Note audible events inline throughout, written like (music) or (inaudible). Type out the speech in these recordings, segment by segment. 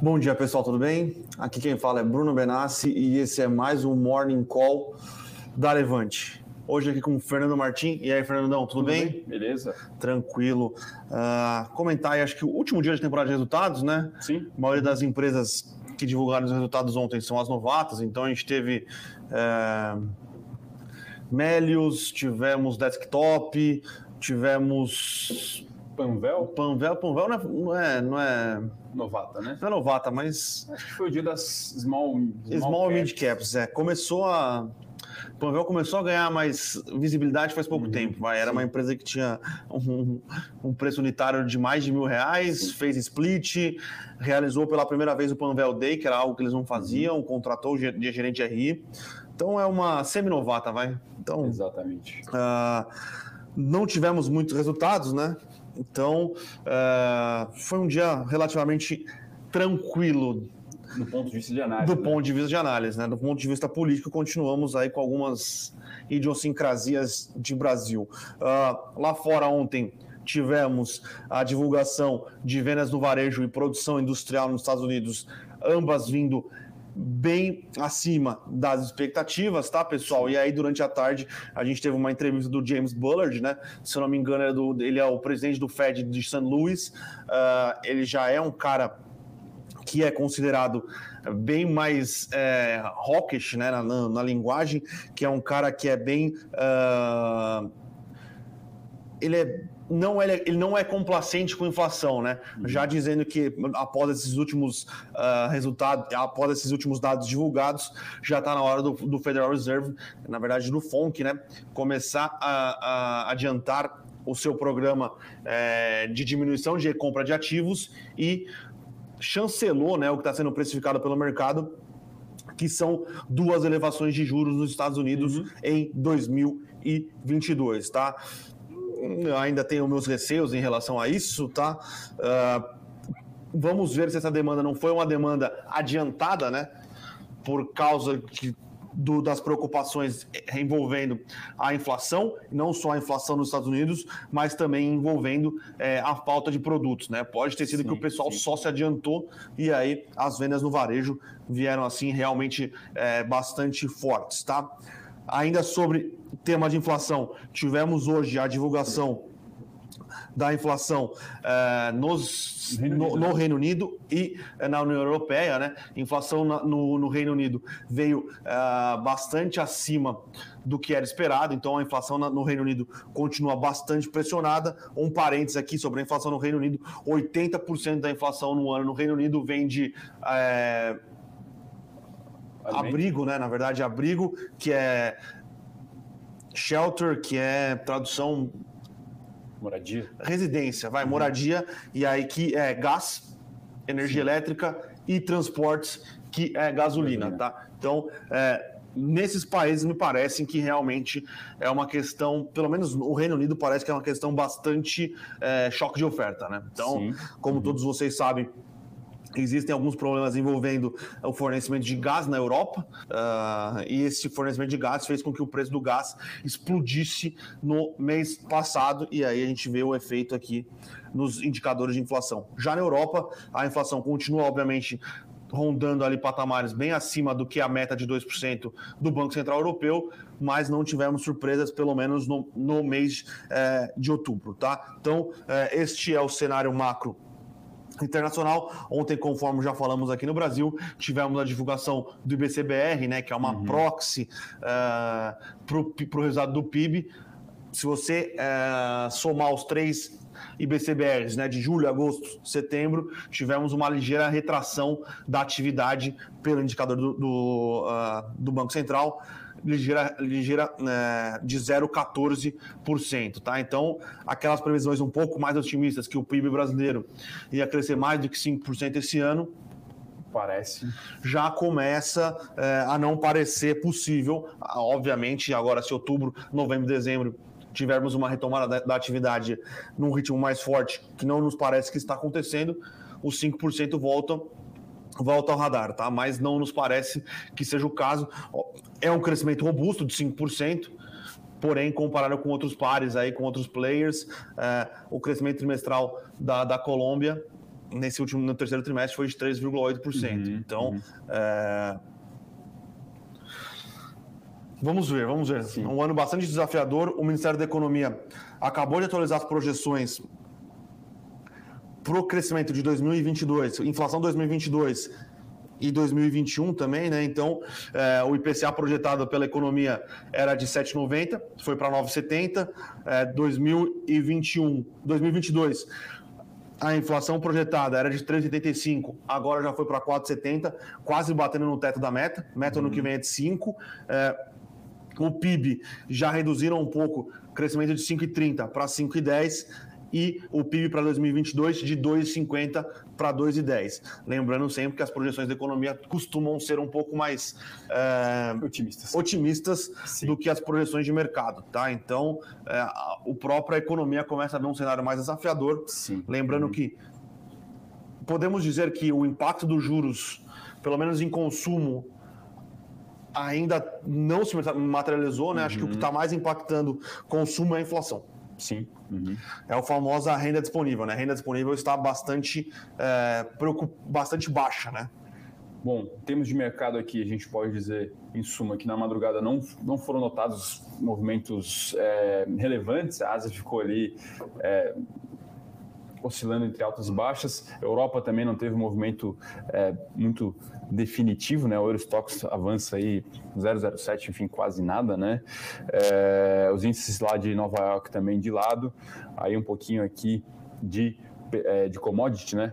Bom dia, pessoal, tudo bem? Aqui quem fala é Bruno Benassi e esse é mais um Morning Call da Levante. Hoje aqui com o Fernando Martim. E aí, Fernandão, tudo, tudo bem? bem? Beleza. Tranquilo. Uh, comentar aí, acho que o último dia de temporada de resultados, né? Sim. A maioria das empresas que divulgaram os resultados ontem são as novatas, então a gente teve uh, Melius, tivemos Desktop, tivemos Panvel? Panvel, Panvel não é, não é, novata, né? Não é novata, mas acho que foi o dia das small small, small mid caps, é. Começou a Panvel começou a ganhar mais visibilidade faz pouco uhum, tempo. Vai. Era sim. uma empresa que tinha um, um, preço unitário de mais de mil reais, sim. fez split, realizou pela primeira vez o Panvel Day, que era algo que eles não faziam, uhum. contratou o gerente de RI. Então é uma semi-novata, vai. Então, Exatamente. Uh, não tivemos muitos resultados, né? Então, uh, foi um dia relativamente tranquilo. Do ponto de vista de análise. Do né? ponto de vista de análise, né? Do ponto de vista político, continuamos aí com algumas idiosincrasias de Brasil. Uh, lá fora, ontem, tivemos a divulgação de vendas no varejo e produção industrial nos Estados Unidos, ambas vindo bem acima das expectativas, tá, pessoal? E aí, durante a tarde, a gente teve uma entrevista do James Bullard, né? Se eu não me engano, é do, ele é o presidente do Fed de St. Louis. Uh, ele já é um cara que é considerado bem mais é, hawkish né, na, na, na, linguagem, que é um cara que é bem. Uh, ele é não é, ele não é complacente com inflação, né? Uhum. Já dizendo que após esses últimos uh, resultados, após esses últimos dados divulgados, já está na hora do, do, Federal Reserve, na verdade do FONC, né? Começar a, a adiantar o seu programa é, de diminuição de compra de ativos e chancelou, né? O que está sendo precificado pelo mercado que são duas elevações de juros nos Estados Unidos uhum. em 2022, tá? Ainda tenho meus receios em relação a isso, tá? Uh, vamos ver se essa demanda não foi uma demanda adiantada, né? Por causa de, do, das preocupações envolvendo a inflação, não só a inflação nos Estados Unidos, mas também envolvendo é, a falta de produtos, né? Pode ter sido sim, que o pessoal sim. só se adiantou e aí as vendas no varejo vieram assim realmente é, bastante fortes, tá? Ainda sobre tema de inflação, tivemos hoje a divulgação da inflação eh, nos, Reino no, no, Reino Unido e eh, na União Europeia, né? Inflação na, no, no, Reino Unido veio eh, bastante acima do que era esperado, então a inflação na, no Reino Unido continua bastante pressionada. Um parênteses aqui sobre a inflação no Reino Unido: 80% da inflação no ano no Reino Unido vem de abrigo, né? Na verdade, abrigo, que é shelter, que é tradução. Moradia. Residência, vai, uhum. moradia, e aí que é gás, energia Sim. elétrica e transportes, que é gasolina, gasolina. tá? Então, é, nesses países me parecem que realmente é uma questão, pelo menos o Reino Unido parece que é uma questão bastante é, choque de oferta, né? Então, Sim. como uhum. todos vocês sabem, Existem alguns problemas envolvendo o fornecimento de gás na Europa, uh, e esse fornecimento de gás fez com que o preço do gás explodisse no mês passado, e aí a gente vê o efeito aqui nos indicadores de inflação. Já na Europa, a inflação continua, obviamente, rondando ali patamares bem acima do que a meta de 2% do Banco Central Europeu, mas não tivemos surpresas, pelo menos no, no mês eh, de outubro, tá? Então, eh, este é o cenário macro internacional. Ontem, conforme já falamos aqui no Brasil, tivemos a divulgação do IBCBR, né, que é uma uhum. proxy uh, para o resultado do PIB. Se você uh, somar os três IBCBRs, né, de julho, agosto, setembro, tivemos uma ligeira retração da atividade pelo indicador do, do, uh, do Banco Central ligeira, ligeira é, de 0,14%, tá? Então, aquelas previsões um pouco mais otimistas que o PIB brasileiro ia crescer mais do que 5% esse ano, parece. Já começa é, a não parecer possível. Obviamente, agora, se outubro, novembro, dezembro tivermos uma retomada da, da, atividade num ritmo mais forte, que não nos parece que está acontecendo, os 5% voltam volta ao radar, tá? Mas não nos parece que seja o caso. É um crescimento robusto de 5%, porém, comparado com outros pares aí, com outros players, é, o crescimento trimestral da, da Colômbia nesse último, no terceiro trimestre, foi de 3,8%. Uhum, então, uhum. é, Vamos ver, vamos ver. Sim. Um ano bastante desafiador. O Ministério da Economia acabou de atualizar as projeções para o crescimento de 2022, inflação 2022 e 2021 também, né? Então, é, o IPCA projetado pela economia era de 7,90, foi para 9,70. É, 2021, 2022, a inflação projetada era de 3,85, agora já foi para 4,70, quase batendo no teto da meta. Meta uhum. ano que vem é de 5. É, o PIB já reduziram um pouco, crescimento de 5,30 para 5,10 e o PIB para 2022 de 2,50 para 2,10. Lembrando sempre que as projeções da economia costumam ser um pouco mais é, otimistas, otimistas do que as projeções de mercado, tá? Então, é, o própria economia começa a ver um cenário mais desafiador. Sim. Lembrando uhum. que podemos dizer que o impacto dos juros, pelo menos em consumo, ainda não se materializou, né? Uhum. Acho que o que está mais impactando consumo é a inflação. Sim. Uhum. É a famosa renda disponível, né? A renda disponível está bastante, é, preocup... bastante baixa, né? Bom, em termos de mercado aqui, a gente pode dizer, em suma, que na madrugada não, não foram notados movimentos é, relevantes. A Ásia ficou ali é, oscilando entre altas e baixas. A Europa também não teve um movimento é, muito definitivo, né? O Eurostox avança aí 0,07, enfim, quase nada, né? É, os índices lá de Nova York também de lado. Aí um pouquinho aqui de, é, de commodity, né?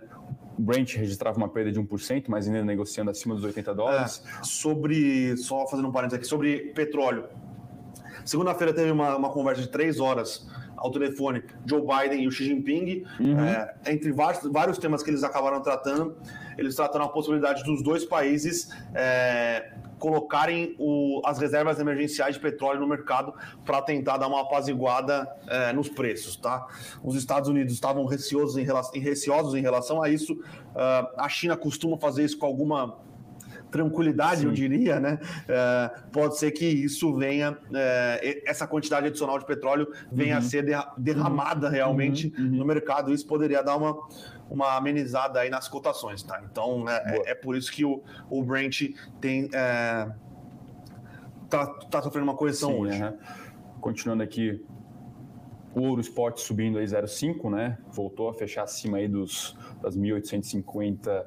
O Brent registrava uma perda de 1%, mas ainda negociando acima dos 80 dólares. É, sobre, só fazendo um parênteses aqui, sobre petróleo. Segunda-feira teve uma, uma conversa de três horas ao telefone Joe Biden e o Xi Jinping, uhum. é, entre vários, vários temas que eles acabaram tratando, eles trataram a possibilidade dos dois países é, colocarem o, as reservas emergenciais de petróleo no mercado para tentar dar uma apaziguada é, nos preços, tá? Os Estados Unidos estavam receosos em, relação, receosos em relação a isso. Uh, a China costuma fazer isso com alguma tranquilidade, Sim. eu diria, né? É, pode ser que isso venha, é, essa quantidade adicional de petróleo venha uhum. a ser derramada uhum. realmente uhum. uhum. no mercado. Isso poderia dar uma, uma amenizada aí nas cotações, tá? Então é, é, é por isso que o, o Brent tem é, tá, tá sofrendo uma correção Sim, hoje. Uhum. Continuando aqui, o ouro spot subindo aí 0,5, né? Voltou a fechar acima aí dos das 1.850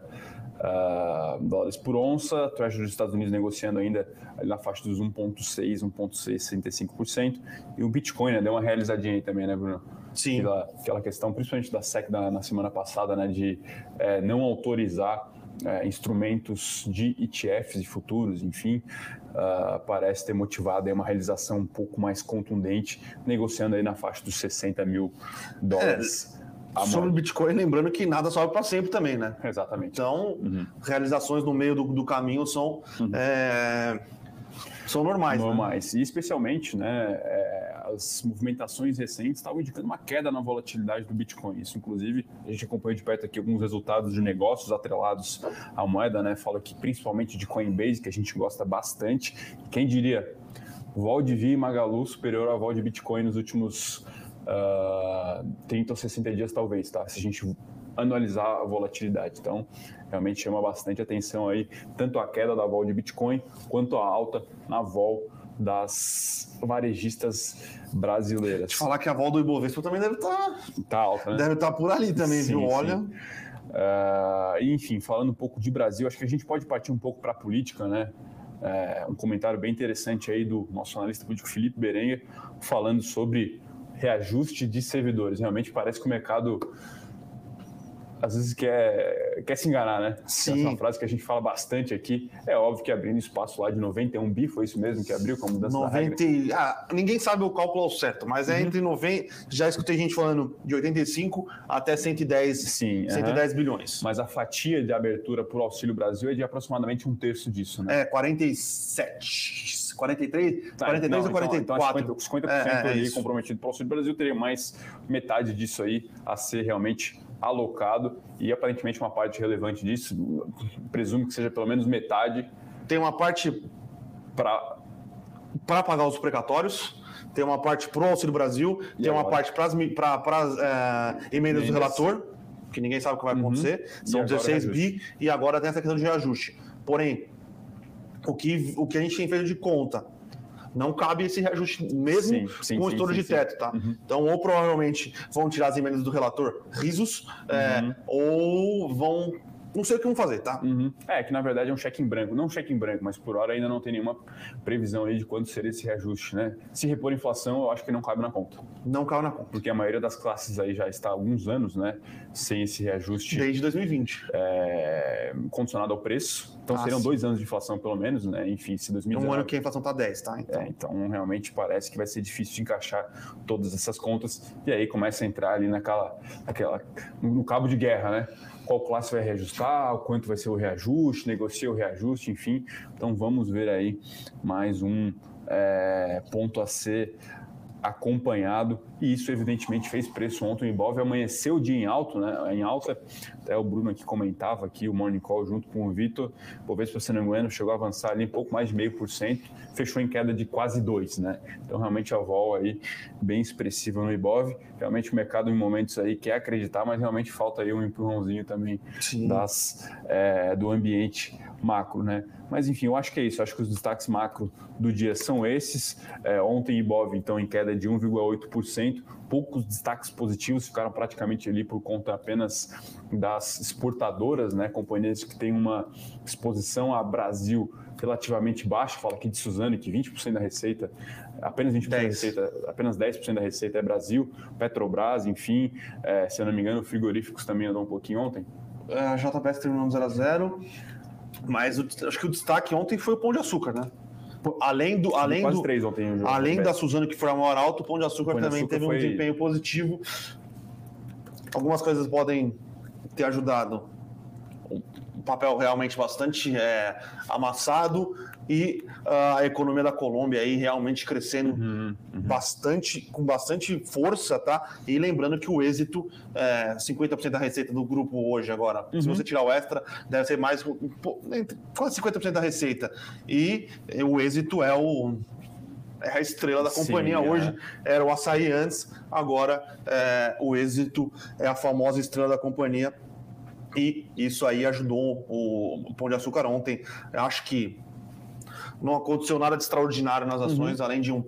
uh, dólares por onça, Treasury dos Estados Unidos negociando ainda na faixa dos 1,6, 1,65%, e o Bitcoin né, deu uma realizadinha aí também, né, Bruno? Sim. Aquela, aquela questão, principalmente da SEC da, na semana passada, né, de é, não autorizar é, instrumentos de ETFs de futuros, enfim, uh, parece ter motivado aí uma realização um pouco mais contundente, negociando aí na faixa dos 60 mil dólares. É sobre o Bitcoin, lembrando que nada sobe para sempre também, né? Exatamente. Então, uhum. realizações no meio do, do caminho são, uhum. é, são normais. Né? Normais. Né? E especialmente, né, é, as movimentações recentes estavam indicando uma queda na volatilidade do Bitcoin. Isso, inclusive, a gente acompanha de perto aqui alguns resultados de negócios atrelados à moeda, né? Fala aqui principalmente de Coinbase, que a gente gosta bastante. Quem diria? Vol de Vi e Magalu superior ao vol de Bitcoin nos últimos uh, 30 ou 60 dias talvez, tá? Se a gente analisar a volatilidade. Então, realmente chama bastante atenção aí, tanto a queda da vol de Bitcoin, quanto a alta na vol das varejistas brasileiras. Te falar que a vol do Ibovespa também deve estar tá, tá alta, né? Deve estar tá por ali também, sim, viu? Olha. Uh, enfim, falando um pouco de Brasil, acho que a gente pode partir um pouco para a política, né? É, um comentário bem interessante aí do nosso analista político Felipe Berenga, falando sobre reajuste de servidores. Realmente parece que o mercado às vezes quer, quer se enganar, né? Sim. Essa é uma frase que a gente fala bastante aqui. É óbvio que abrindo espaço lá de 91 bi, foi isso mesmo que abriu com a mudança 90... da ah, ninguém sabe o cálculo certo, mas é uhum. entre 90... Já escutei gente falando de 85 até 110, Sim, 110 uhum. bilhões. Mas a fatia de abertura por Auxílio Brasil é de aproximadamente um terço disso, né? É, 47 43, tá, 43 não, ou 44? Então, 50%, 50% é, é, ali comprometido para o Auxílio Brasil, teria mais metade disso aí a ser realmente alocado e aparentemente uma parte relevante disso, presumo que seja pelo menos metade. Tem uma parte para para pagar os precatórios, tem uma parte para o Auxílio Brasil, e tem agora? uma parte para as é, emendas do relator que ninguém sabe o que vai uhum. acontecer. Uhum. São 16 bi e agora tem essa questão de reajuste. Porém, o que, o que a gente tem feito de conta não cabe esse reajuste mesmo sim, sim, com o estouro de teto, tá? Uhum. Então, ou provavelmente vão tirar as emendas do relator risos, é, uhum. é, ou vão não sei o que vão fazer, tá? Uhum. É, que na verdade é um cheque em branco. Não um cheque em branco, mas por hora ainda não tem nenhuma previsão aí de quando seria esse reajuste, né? Se repor inflação, eu acho que não cabe na conta. Não cabe na conta. Porque a maioria das classes aí já está há alguns anos, né? Sem esse reajuste. Desde 2020. É, condicionado ao preço. Então ah, seriam sim. dois anos de inflação, pelo menos, né? Enfim, se 2019... Um ano que a inflação está 10, tá? Então. É, então realmente parece que vai ser difícil de encaixar todas essas contas. E aí começa a entrar ali naquela, naquela, no cabo de guerra, né? Qual classe vai reajustar, quanto vai ser o reajuste, negocia o reajuste, enfim. Então vamos ver aí mais um é, ponto a ser acompanhado e isso evidentemente fez preço ontem. O Ibov amanheceu o dia em alto, né? Em alta, até o Bruno aqui comentava aqui o Morning Call junto com o Vitor. Bovespa, não chegou a avançar ali um pouco mais de meio por cento, fechou em queda de quase dois, né? Então realmente a vol aí bem expressiva no Ibov. Realmente o mercado em momentos aí quer acreditar, mas realmente falta aí um empurrãozinho também das é, do ambiente macro, né? Mas enfim, eu acho que é isso. Eu acho que os destaques macro do dia são esses. É, ontem Ibov, então, em queda de 1,8%. Poucos destaques positivos ficaram praticamente ali por conta apenas das exportadoras, né? Companhias que têm uma exposição a Brasil relativamente baixa. Fala aqui de Suzano que 20% da receita, apenas 20% 10. da receita, apenas 10% da receita é Brasil. Petrobras, enfim, é, se eu não me engano, frigoríficos também andou um pouquinho ontem. É, a JBS terminou no 0 a 0 mas o, acho que o destaque ontem foi o Pão de Açúcar, né? Além do. Além quase do, três ontem. Além da Suzano, que foi a maior alta, o Pão de Açúcar Pão também de açúcar teve foi... um desempenho positivo. Algumas coisas podem ter ajudado. Papel realmente bastante é, amassado, e uh, a economia da Colômbia aí realmente crescendo uhum, uhum. bastante, com bastante força, tá? E lembrando que o êxito é 50% da receita do grupo hoje agora. Uhum. Se você tirar o extra, deve ser mais quase 50% da receita. E o êxito é o é a estrela da companhia Sim, hoje, é. era o açaí antes, agora é, o êxito é a famosa estrela da companhia. E isso aí ajudou o, Pão de Açúcar ontem. Eu acho que não aconteceu nada de extraordinário nas ações, uhum. além de um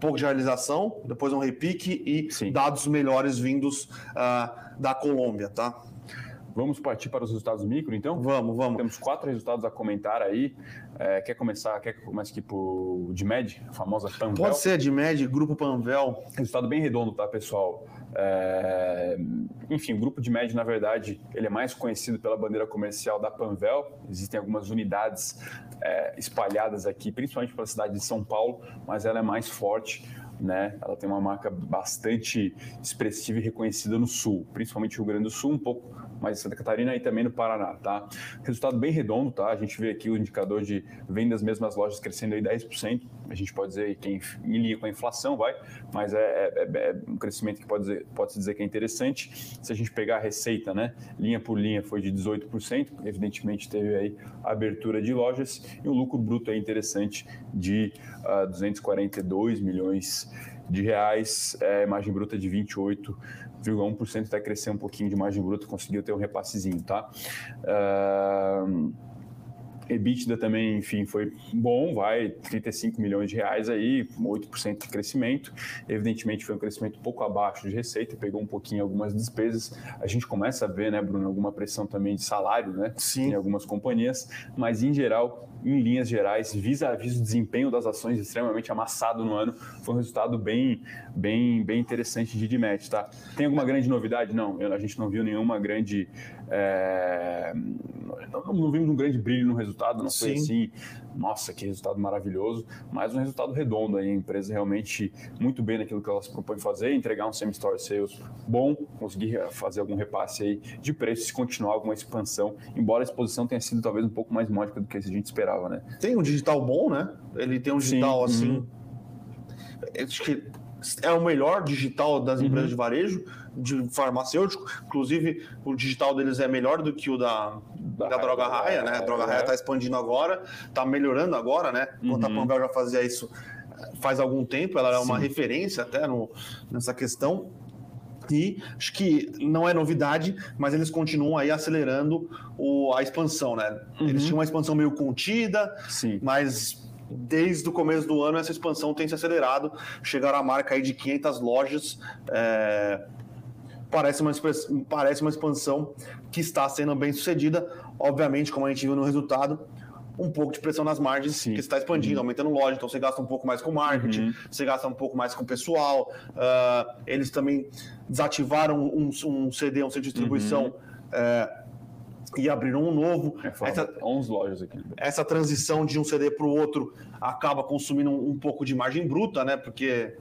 pouco de realização, depois um repique e Sim. dados melhores vindos uh, da Colômbia, tá? Vamos partir para os resultados micro, então? Vamos, vamos. Temos quatro resultados a comentar aí. É, quer começar? Quer que eu comece aqui por DMED, a famosa Panvel? Pode ser DMED, Grupo Panvel. Resultado bem redondo, tá, pessoal? É... Enfim, o grupo de média, na verdade, ele é mais conhecido pela bandeira comercial da Panvel. Existem algumas unidades é, espalhadas aqui, principalmente pela cidade de São Paulo, mas ela é mais forte. Né? Ela tem uma marca bastante expressiva e reconhecida no Sul, principalmente Rio Grande do Sul, um pouco mais em Santa Catarina e também no Paraná, tá? Resultado bem redondo, tá? A gente vê aqui o indicador de vendas mesmas lojas crescendo aí 10%. A gente pode dizer que em linha com a inflação, vai, mas é, é, é, é um crescimento que pode, dizer, pode se dizer que é interessante. Se a gente pegar a receita, né, linha por linha foi de 18%, evidentemente teve aí abertura de lojas e o lucro bruto é interessante de uh, ah, 242 milhões reais, é, margem bruta de 28,1%, até crescer um pouquinho de margem bruta, conseguiu ter um repassezinho, tá? Uh, EBITDA também, enfim, foi bom, vai 35 milhões de reais aí, 8% de crescimento. Evidentemente foi um crescimento um pouco abaixo de receita, pegou um pouquinho algumas despesas. A gente começa a ver, né, Bruno, alguma pressão também de salário, né, Sim. em algumas companhias, mas em geral, em linhas gerais, vis-a-vis o desempenho das ações extremamente amassado no ano, foi um resultado bem, bem, bem interessante de Dimet, tá? Tem alguma grande novidade? Não, a gente não viu nenhuma grande é, não, não, vimos um grande brilho no resultado, não foi assim, nossa, que resultado maravilhoso, mas um resultado redondo aí, a empresa realmente muito bem naquilo que ela se propõe fazer, entregar um semi-store sales bom, conseguir fazer algum repasse aí de preço e continuar alguma expansão, embora a exposição tenha sido talvez um pouco mais módica do que a gente esperava, né? Tem um digital bom, né? Ele tem um digital Sim, assim. Uhum. Acho que é o melhor digital das empresas uhum. de varejo, de farmacêutico. Inclusive, o digital deles é melhor do que o da, da, da Droga Raia, né? A Droga Raia está expandindo agora, está melhorando agora, né? Enquanto uhum. a Panvel já fazia isso faz algum tempo, ela é uma Sim. referência até no, nessa questão. E acho que não é novidade, mas eles continuam aí acelerando o, a expansão, né? Uhum. Eles tinham uma expansão meio contida, Sim. mas desde o começo do ano essa expansão tem se acelerado. Chegaram à marca aí de 500 lojas. É, parece, uma, parece uma expansão que está sendo bem sucedida. Obviamente, como a gente viu no resultado, um pouco de pressão nas margens, Sim. que está expandindo, uhum. aumentando loja, então você gasta um pouco mais com marketing, uhum. você gasta um pouco mais com pessoal. Uh, eles também desativaram um, um, CD, um centro de distribuição. Uhum. Uh, e abriram um novo. É, essa, 11 lojas aqui. Essa transição de um CD para o outro acaba consumindo um, um, pouco de margem bruta, né? Porque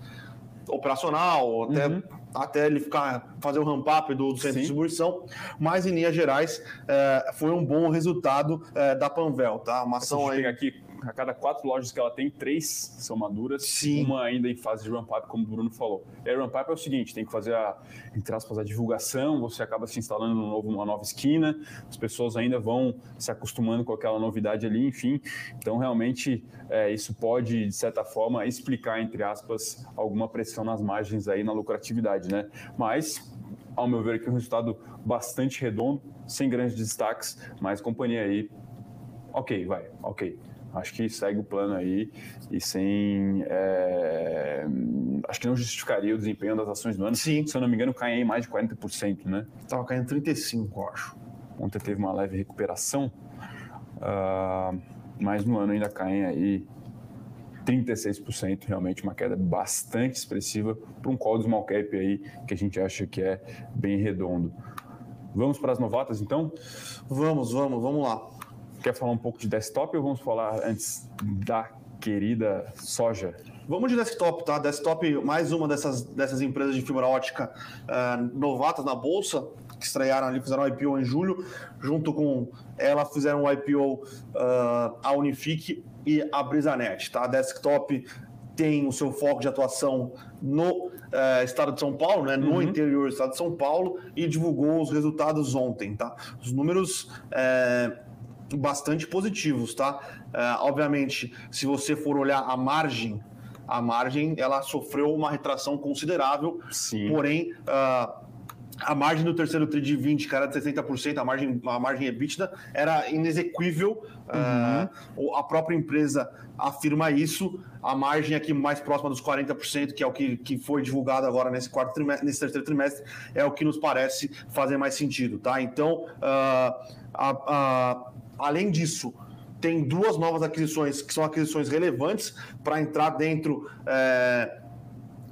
operacional, até, uhum. até ele ficar fazer o ramp-up do, do, centro Sim. de distribuição. Mas, em linhas gerais, é, foi um bom resultado é, da Panvel, tá? Uma ação aí. aqui a cada quatro lojas que ela tem, três são maduras, Sim. uma ainda em fase de ramp-up, como o Bruno falou. E a ramp-up é o seguinte, tem que fazer, a, entre aspas, a divulgação, você acaba se instalando um novo, uma nova esquina, as pessoas ainda vão se acostumando com aquela novidade ali, enfim. Então, realmente, é, isso pode, de certa forma, explicar, entre aspas, alguma pressão nas margens aí na lucratividade, né? Mas, ao meu ver, aqui é um resultado bastante redondo, sem grandes destaques, mas companhia aí, ok, vai, ok. Acho que segue o plano aí e sem. É, acho que não justificaria o desempenho das ações do ano. Sim. Se eu não me engano, cai em mais de 40%, né? Estava caindo 35%, eu acho. Ontem teve uma leve recuperação, uh, mas no ano ainda caem aí 36%, realmente uma queda bastante expressiva para um call do small cap aí que a gente acha que é bem redondo. Vamos para as novatas então? Vamos, vamos, vamos lá. Quer falar um pouco de desktop ou vamos falar antes da querida soja? Vamos de desktop, tá? Desktop, mais uma dessas, dessas empresas de fibra ótica uh, novatas na bolsa, que estrearam ali, fizeram um IPO em julho, junto com ela fizeram um IPO uh, a Unifique e a Brisanet, tá? A desktop tem o seu foco de atuação no uh, estado de São Paulo, né, no uhum. interior do estado de São Paulo, e divulgou os resultados ontem, tá? Os números bastante positivos, tá? Uh, obviamente, se você for olhar a margem, a margem ela sofreu uma retração considerável, Sim. porém uh, a margem do terceiro TRI de 20, cara, de 60%, a margem, a margem EBITDA era inexequível. Uhum. Uh, a própria empresa afirma isso. A margem aqui mais próxima dos 40%, que é o que, que foi divulgado agora nesse quarto trimestre, nesse terceiro trimestre, é o que nos parece fazer mais sentido, tá? Então, uh, a, a Além disso, tem duas novas aquisições que são aquisições relevantes para entrar dentro é,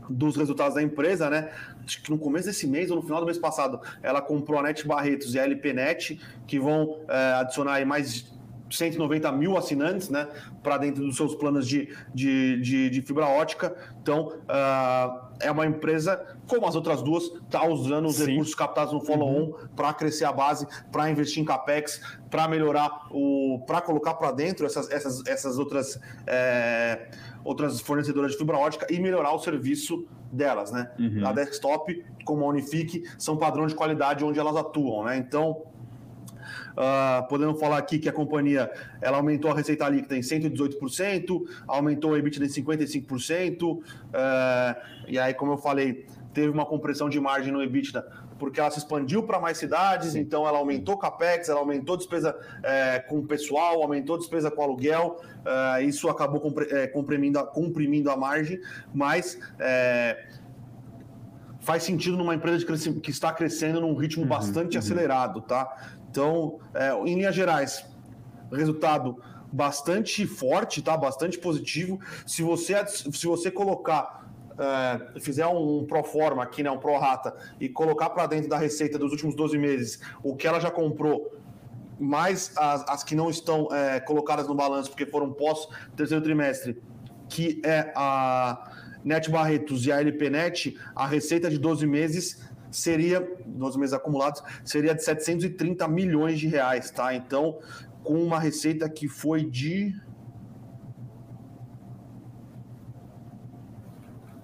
dos resultados da empresa, né? Acho que no começo desse mês ou no final do mês passado, ela comprou a Net Barretos e a LPNet, que vão é, adicionar aí mais 190 mil assinantes, né, para dentro dos seus planos de, de, de, de fibra ótica. Então, uh, é uma empresa, como as outras duas, está usando os Sim. recursos captados no follow-on uhum. para crescer a base, para investir em capex, para melhorar o, para colocar para dentro essas, essas, essas outras, é, outras fornecedoras de fibra ótica e melhorar o serviço delas, né? Uhum. A desktop, como a Unifique, são padrão de qualidade onde elas atuam, né? Então Uh, podemos falar aqui que a companhia ela aumentou a receita líquida em 118%, aumentou a EBITDA em 55%, uh, ah, e aí, como eu falei, teve uma compressão de margem no EBITDA porque ela se expandiu para mais cidades, Sim. então ela aumentou capex, ela aumentou despesa é, com pessoal, aumentou despesa com aluguel, é, isso acabou compre, é, comprimindo, a, comprimindo a margem, mas faz sentido numa empresa que está crescendo num ritmo uhum, bastante uhum. acelerado, tá? Então, é, em linhas gerais, resultado bastante forte, tá? Bastante positivo. Se você, se você colocar é, fizer um, pro forma aqui, né, um pro rata, e colocar para dentro da receita dos últimos 12 meses o que ela já comprou, mais as, as que não estão é, colocadas no balanço porque foram pós terceiro trimestre, que é a Net Barretos e a LPNet, a receita de 12 meses seria, 12 meses acumulados, seria de 730 milhões de reais, tá? Então, com uma receita que foi de.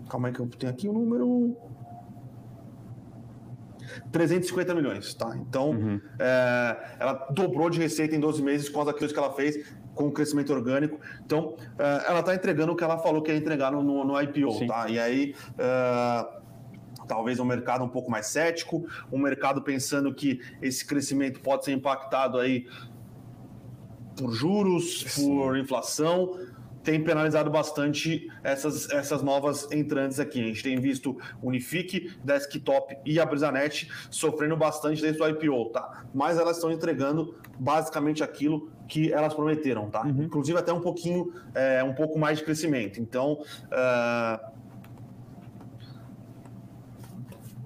Calma aí que eu tenho aqui o número. 350 milhões, tá? Então, uhum. é, ela dobrou de receita em 12 meses com as aquisições que ela fez, com o crescimento orgânico. Então, é, ela está entregando o que ela falou que ia entregar no, no IPO, Sim. tá? E aí, é, talvez um mercado um pouco mais cético, um mercado pensando que esse crescimento pode ser impactado aí por juros, Sim. por inflação, tem penalizado bastante essas, essas novas entrantes aqui. A gente tem visto Unifique, Desktop e a Brisanet sofrendo bastante desde o IPO, tá? Mas elas estão entregando basicamente aquilo que elas prometeram, tá? Uhum. Inclusive até um pouquinho, é, um pouco mais de crescimento. Então, uh,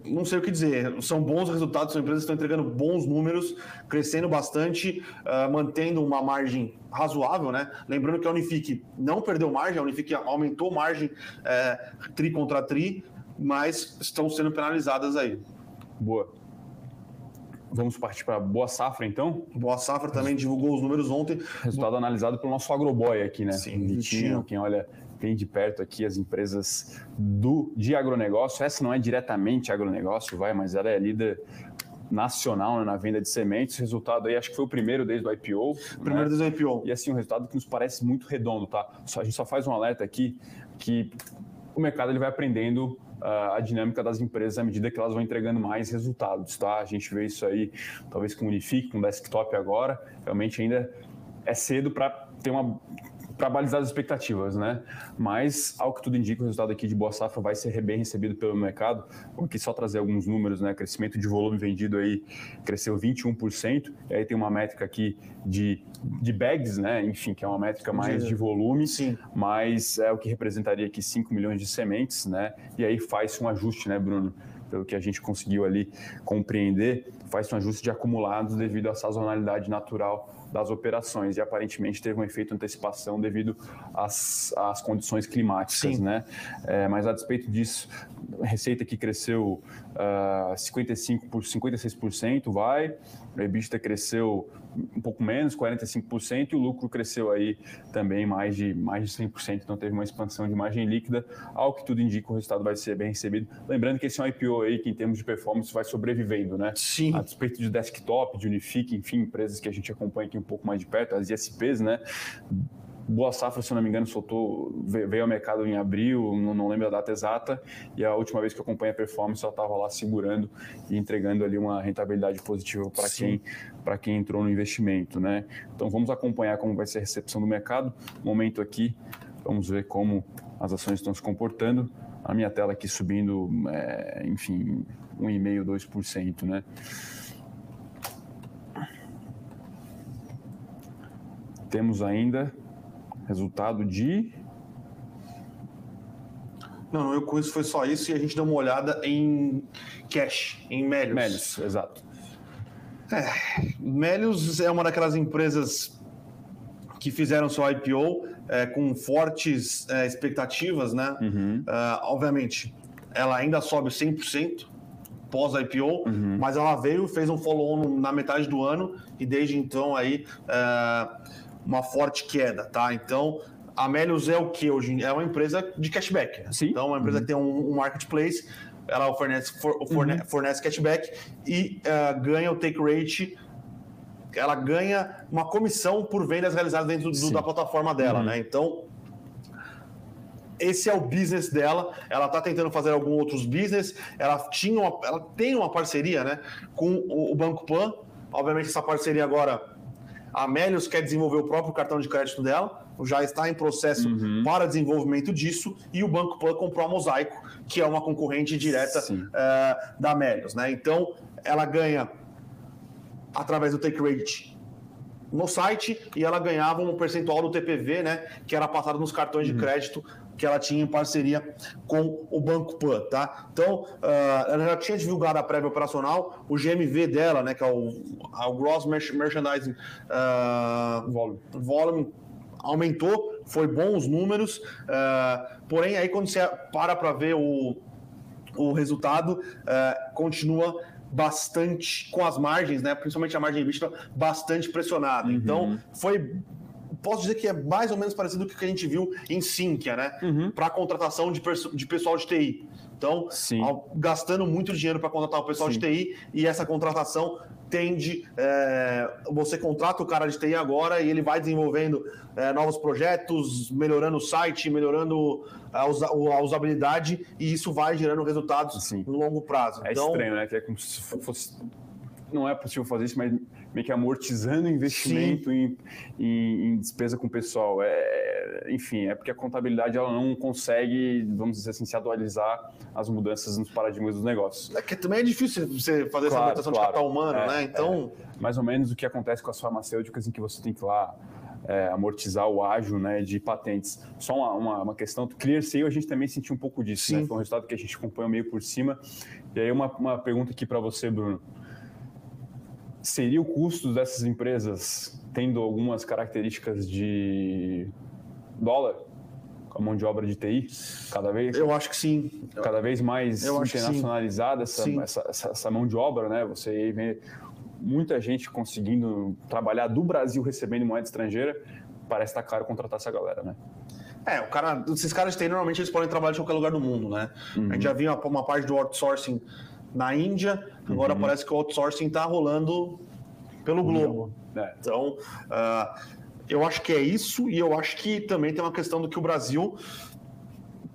não sei o que dizer. São bons resultados, são empresas que estão entregando bons números, crescendo bastante, uh, mantendo uma margem razoável, né? Lembrando que a Unifique não perdeu margem, a Unifique aumentou margem é, tri contra tri, mas estão sendo penalizadas aí. Boa. Vamos partir para Boa Safra, então? Boa Safra também divulgou os números ontem. Resultado analisado pelo nosso agroboy aqui, né? Sim, Vitinho, quem olha tem de perto aqui as empresas do de agronegócio. Essa não é diretamente agronegócio, vai, mas ela é líder nacional né, na venda de sementes. Resultado aí, acho que foi o primeiro desde o IPO. Primeiro né? desde o IPO. E assim, um resultado que nos parece muito redondo, tá? Só, a gente só faz um alerta aqui que o mercado ele vai aprendendo uh, a dinâmica das empresas à medida que elas vão entregando mais resultados, tá? A gente vê isso aí, talvez com o Unifique, com o Desktop agora. Realmente ainda é cedo para ter uma para balizar as expectativas, né? Mas, ao que tudo indica, o resultado aqui de Boa Safra vai ser bem recebido pelo mercado. Vou aqui só trazer alguns números, né? Crescimento de volume vendido aí cresceu 21%. E aí tem uma métrica aqui de, de bags, né? Enfim, que é uma métrica mais de volume, Sim. mas é o que representaria aqui 5 milhões de sementes, né? E aí faz um ajuste, né, Bruno? pelo que a gente conseguiu ali compreender, faz um ajuste de acumulados devido à sazonalidade natural das operações e aparentemente teve um efeito antecipação devido às, às condições climáticas, Sim. né? É, mas a despeito disso, a receita que cresceu uh, 55 por 56% vai, o EBITDA cresceu um pouco menos, 45%, e o lucro cresceu aí também mais de, mais de 100%, então teve uma expansão de margem líquida, ao que tudo indica o resultado vai ser bem recebido. Lembrando que esse é um IPO aí que em termos de performance vai sobrevivendo, né? Sim. A despeito de desktop, de Unifique, enfim, empresas que a gente acompanha aqui um pouco mais de perto, as ISPs, né? Boa Safra, se eu não me engano, soltou, veio ao mercado em abril, não, não, lembro a data exata, e a última vez que eu acompanhei a performance, ela estava lá segurando e entregando ali uma rentabilidade positiva para quem, quem entrou no investimento. Né? Então vamos acompanhar como vai ser a recepção do mercado. Momento aqui, vamos ver como as ações estão se comportando. A minha tela aqui subindo, é, enfim, 1,5%, 2%. Né? Temos ainda Resultado de. Não, não, eu conheço foi só isso e a gente deu uma olhada em cash, em Melius. Melius, exato. É, Melius é uma daquelas empresas que fizeram seu IPO é, com fortes é, expectativas, né? Uhum. Uh, obviamente, ela ainda sobe 100% pós-IPO, uhum. mas ela veio, fez um follow-on na metade do ano e desde então aí... Uh, uma forte queda, tá? Então, a Melius é o que hoje? É uma empresa de cashback. Né? Sim. Então, é uma empresa uhum. que tem um, um, marketplace, ela fornece, for, fornece, uhum. fornece cashback e uh, ganha o take rate ela ganha uma comissão por vendas realizadas dentro do, da plataforma dela, uhum. né? Então, esse é o business dela. Ela está tentando fazer alguns outros business. Ela tinha uma, ela tem uma parceria, né, com o, o Banco Pan. Obviamente essa parceria agora a Melius quer desenvolver o próprio cartão de crédito dela, já está em processo uhum. para desenvolvimento disso, e o Banco Pan comprou a Mosaico, que é uma concorrente direta uh, da Melius. Né? Então, ela ganha através do take rate no site e ela ganhava um percentual do TPV, né, que era passado nos cartões uhum. de crédito que ela tinha em parceria com o Banco Pan, tá? Então, uh, ela já tinha divulgado a prévia operacional, o GMV dela, né, que é o, o Gross Merchandising uh, Volume. Volume aumentou, foi bom os números, uh, porém aí quando você para para ver o, o resultado, continua bastante com as margens, né? Principalmente a margem vista bastante pressionada. Uhum. Então, foi posso dizer que é mais ou menos parecido com o que a gente viu em Sinqia, né? Uhum. Para contratação de, de pessoal de TI. Então, ao, gastando muito dinheiro para contratar o pessoal Sim. de TI e essa contratação tende. É, você contrata o cara de TI agora e ele vai desenvolvendo é, novos projetos, melhorando o site, melhorando a, a, usabilidade e isso vai gerando resultados Sim. no longo prazo. É então, estranho, né? Que é como se fosse. Não é possível fazer isso, mas meio que amortizando investimento em, em, em, despesa com o pessoal. É, enfim, é porque a contabilidade ela não consegue, vamos dizer assim, se atualizar as mudanças nos paradigmas dos negócios. É que também é difícil você fazer claro, essa adaptação claro. de capital humano, é, né? Então. É, mais ou menos o que acontece com as farmacêuticas em que você tem que lá. É, amortizar o ágio né, de patentes. Só uma, uma, uma questão, Clear Sale a gente também sentiu um pouco disso, né? Foi um resultado que a gente acompanhou meio por cima. E aí uma, uma pergunta aqui para você, Bruno seria o custo dessas empresas tendo algumas características de dólar? A mão de obra de TI, cada vez. Eu acho que sim. Cada vez mais internacionalizada essa, essa, essa, essa, mão de obra, né? Você vê muita gente conseguindo trabalhar do Brasil recebendo moeda estrangeira. Parece estar caro contratar essa galera, né? É, o cara, esses caras têm normalmente eles podem trabalhar de qualquer lugar do mundo, né? Uhum. A gente já viu uma, uma parte do outsourcing na Índia, agora uhum. parece que o outsourcing está rolando pelo Globo. É. Então, uh, eu acho que é isso, e eu acho que também tem uma questão do que o Brasil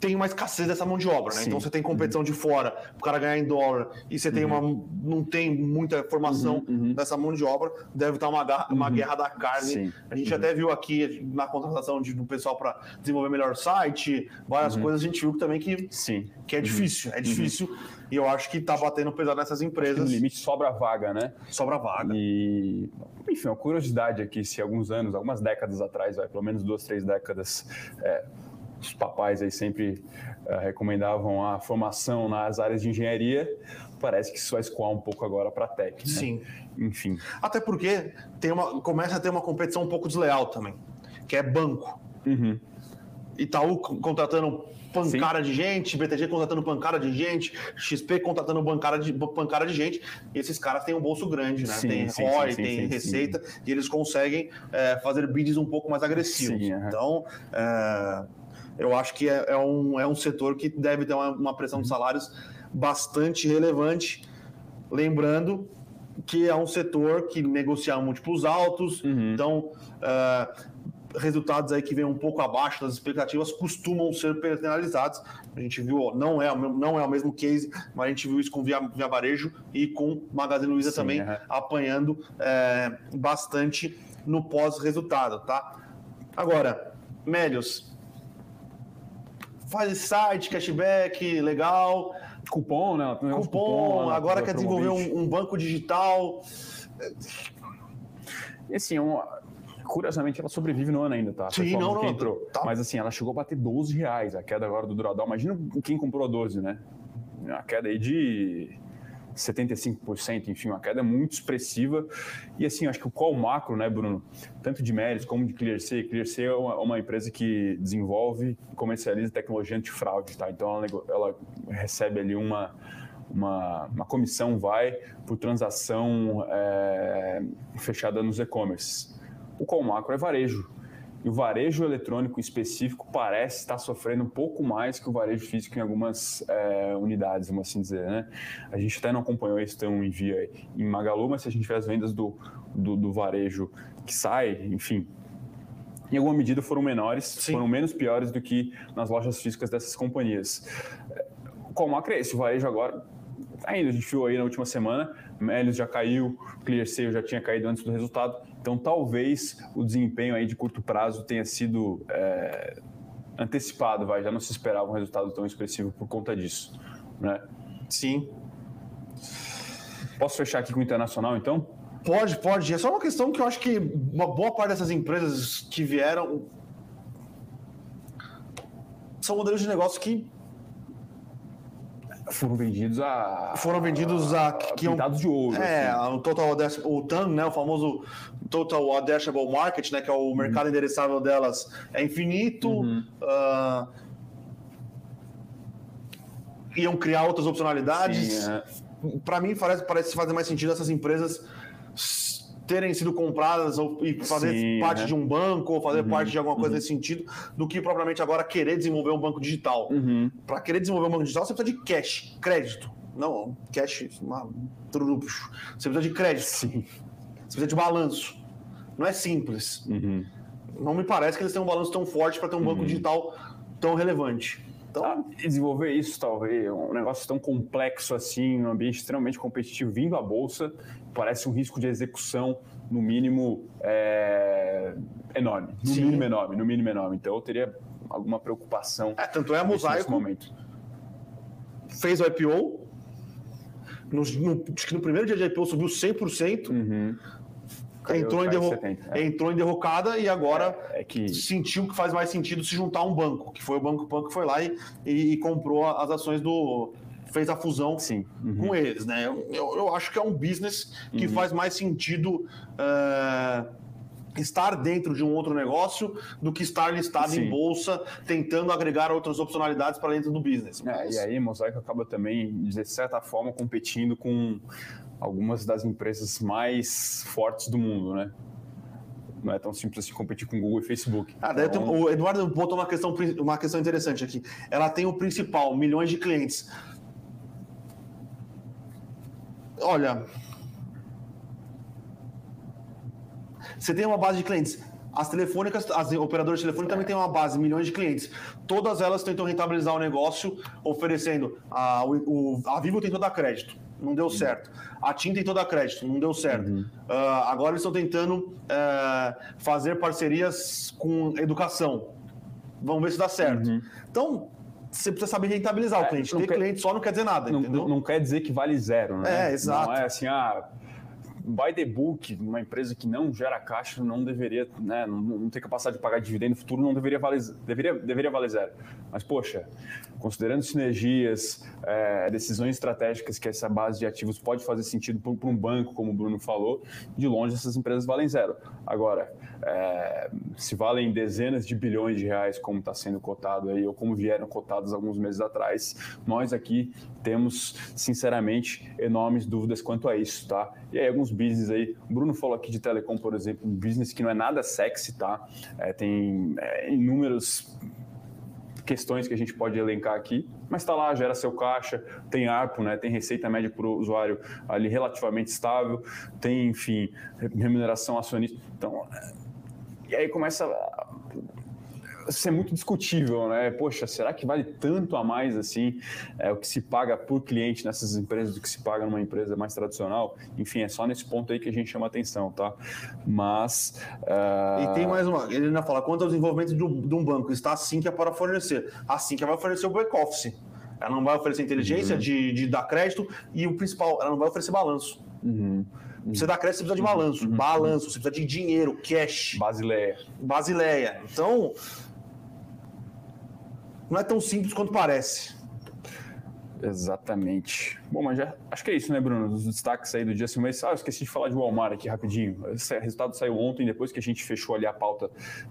tem uma escassez dessa mão de obra, né? Então você tem competição uhum. de fora, o cara ganhar em dólar, e você uhum. tem uma. não tem muita formação uhum, uhum. dessa mão de obra, deve estar uma, uma uhum. guerra da carne. Sim. A gente até viu aqui na contratação de, do pessoal para desenvolver melhor site, várias coisas, a gente viu também que, Sim. que é difícil. É difícil. E eu acho que está batendo pesado nessas empresas. no limite sobra vaga, né? Sobra vaga. E, enfim, uma curiosidade aqui, se alguns anos, algumas décadas atrás, vai, pelo menos duas, três décadas, é, os papais aí sempre uh, recomendavam a formação nas áreas de engenharia, parece que isso vai escoar um pouco agora para a tech. Né? Sim. Enfim. Até porque tem uma, começa a ter uma competição um pouco desleal também, que é banco. Uhum. Itaú contratando pancada Sim. de gente, BTG contratando pancada de gente, XP contratando pancada de, pancada de gente. E esses caras têm um bolso grande, né? Sim, tem sim, ROI, sim, tem receita, e eles conseguem é, fazer bids um pouco mais agressivos. Então, é, eu acho que é, é, um, é um setor que deve ter uma, uma pressão de salários bastante relevante. Lembrando que é um setor que negocia múltiplos altos, uhum. então uh, resultados aí que vêm um pouco abaixo das expectativas costumam ser penalizados. A gente viu, não é, não é o mesmo case, mas a gente viu isso com Via, Via Varejo e com Magazine Luiza Sim, também, é. apanhando é, bastante no pós-resultado, tá? Agora, Mélios, faz site, cashback, legal. Cupom, né? Cupom, cupom né? agora quer desenvolver um, um, banco digital. E assim, um, curiosamente ela sobrevive no ano ainda, tá? Sim, não, não. Entrou. Tá. Mas assim, ela chegou a bater 12 reais, a queda agora do Duradal. Imagina quem comprou a 12, né? A queda aí de 75%, enfim, uma queda muito expressiva. E assim, acho que o qual macro, né, Bruno, tanto de Meris como de ClearC, ClearC é uma, uma, empresa que desenvolve e comercializa tecnologia antifraude, tá? Então ela, ela recebe ali uma, uma, uma, comissão, vai, por transação é, fechada nos e-commerce. O qual macro é varejo. E o varejo eletrônico específico parece estar sofrendo um pouco mais que o varejo físico em algumas é, unidades, vamos assim dizer. Né? A gente até não acompanhou esse tão envio em Magalu, mas se a gente tiver as vendas do, do, do varejo que sai, enfim, em alguma medida foram menores, Sim. foram menos piores do que nas lojas físicas dessas companhias. Qual macro é esse? O varejo agora ainda, a gente viu aí na última semana, Melios já caiu, ClearSale já tinha caído antes do resultado, então, talvez o desempenho aí de curto prazo tenha sido é, antecipado, vai, já não se esperava um resultado tão expressivo por conta disso, né? Sim. Posso fechar aqui com o internacional, então? Pode, pode. É só uma questão que eu acho que uma boa parte dessas empresas que vieram são modelos de negócio que foram vendidos a. Foram vendidos a. Que pintados de ouro. É, assim. o Total o TAM, né? O famoso Total Addressable Market, né? Que é o uhum. mercado endereçável delas, é infinito. Uhum. Uh, iam criar outras opcionalidades. É. Para mim, parece, parece fazer mais sentido essas empresas terem sido compradas ou, e fazer Sim, parte de um banco ou fazer uhum, parte de alguma coisa uhum. nesse sentido, do que propriamente agora querer desenvolver um banco digital. Uhum. Para querer desenvolver um banco digital, você precisa de cash, crédito. Não, cash, uma, você precisa de crédito. Sim. Você precisa de balanço. Não é simples. Uhum. Não me parece que eles tenham um balanço tão forte para ter um banco uhum. digital tão relevante. Então, ah, desenvolver isso, talvez, um negócio tão complexo assim, um ambiente extremamente competitivo, vindo à bolsa, parece um risco de execução, no mínimo, é, enorme. No Sim. mínimo enorme, no mínimo enorme. Então, eu teria alguma preocupação. É, tanto é a Mosaico. momento. Fez o IPO. No, no, acho que no primeiro dia de IPO subiu 100%. Uhum entrou em, derro... 70, é. entrou em derrocada e agora é, é que... sentiu que faz mais sentido se juntar a um banco, que foi o Banco Pan que foi lá e, e, e comprou as ações do. Fez a fusão Sim. Uhum. com eles. Né? Eu, eu, acho que é um business que uhum. faz mais sentido. Uh, estar dentro de um outro negócio do que estar listado Sim. em bolsa, tentando agregar outras opcionalidades para dentro do business. É, e aí, Mosaico acaba também, de certa forma, competindo com algumas das empresas mais fortes do mundo, né? Não é tão simples assim competir com Google e Facebook. Ah, então... o Eduardo botou uma questão, uma questão interessante aqui. Ela tem o principal, milhões de clientes. Olha, você tem uma base de clientes. As telefônicas, as operadoras de telefone também têm uma base, milhões de clientes. Todas elas tentam rentabilizar o negócio, oferecendo. A, o, a Vivo tentou dar crédito não deu certo. A TIM tentou dar crédito, não deu certo. Uhum. Uh, agora eles estão tentando uh, fazer parcerias com educação. Vamos ver se dá certo. Uhum. Então, você precisa saber rentabilizar é, o cliente. Ter quer, cliente só não quer dizer nada, não, entendeu? Não, não, quer dizer que vale zero, né? É, exato. Não é assim, ah, by the book, uma empresa que não gera caixa não deveria, né, não, não tem capacidade de pagar dividendo no futuro, não deveria valer, deveria, deveria valer zero. Mas, poxa, considerando sinergias, é, decisões estratégicas que essa base de ativos pode fazer sentido para um banco, como o Bruno falou, de longe essas empresas valem zero. Agora, é, se valem dezenas de bilhões de reais, como está sendo cotado aí, ou como vieram cotados alguns meses atrás, nós aqui temos, sinceramente, enormes dúvidas quanto a isso, tá? E aí, alguns business aí, o Bruno falou aqui de telecom, por exemplo, um business que não é nada sexy, tá? É, tem é, inúmeros questões que a gente pode elencar aqui, mas está lá, gera seu caixa, tem ARPO, né, tem receita média por usuário ali relativamente estável, tem, enfim, remuneração acionista. Então, é, e aí começa ser muito discutível, né? Poxa, será que vale tanto a mais assim é, o que se paga por cliente nessas empresas do que se paga numa empresa mais tradicional? Enfim, é só nesse ponto aí que a gente chama atenção, tá? Mas. Uh... E tem mais uma, ele ainda fala: quanto ao desenvolvimento de um, de um banco, está assim que é para fornecer. Assim que vai fornecer o back-office. Ela não vai oferecer inteligência uhum. de, de dar crédito e o principal, ela não vai oferecer balanço. Uhum. Você dá crédito, você precisa de balanço. Uhum. Balanço, você precisa de dinheiro, cash. Basileia. Basileia. Então, não é tão simples quanto parece. Exatamente. Bom, mas já acho que é isso, né, Bruno? Os destaques aí do dia assim, mas ah, eu esqueci de falar de Walmart aqui rapidinho. Esse resultado saiu ontem, depois que a gente fechou ali a pauta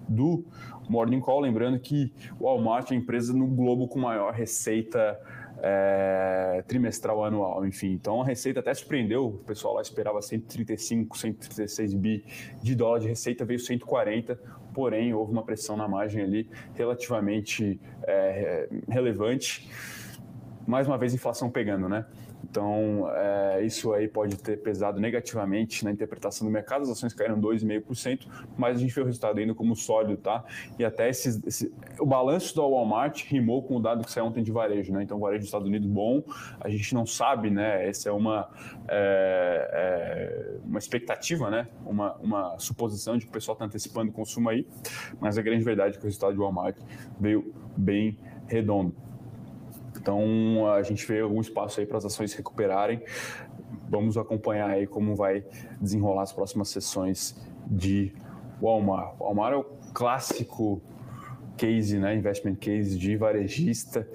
do Morning Call. Lembrando que o Walmart é a empresa no globo com maior receita é, trimestral anual, enfim. Então a receita até surpreendeu, o pessoal lá esperava 135, 136 bi de dólar de receita, veio 140 porém houve uma pressão na margem ali relativamente é, relevante. Mais uma vez, inflação pegando, né? Então, é, isso aí pode ter pesado negativamente na interpretação do mercado. As ações caíram 2,5%, mas a gente vê o resultado ainda como sólido, tá? E até esse, esse, o balanço da Walmart rimou com o dado que saiu ontem de varejo, né? Então, varejo dos Estados Unidos bom, a gente não sabe, né? Essa é uma, é, é, uma expectativa, né? Uma, uma suposição de que o pessoal está antecipando o consumo aí, mas a grande verdade é que o resultado de Walmart veio bem redondo. Então a gente vê algum espaço aí para as ações recuperarem. Vamos acompanhar aí como vai desenrolar as próximas sessões de Walmart. Walmart é o clássico case, né, investment case de varejista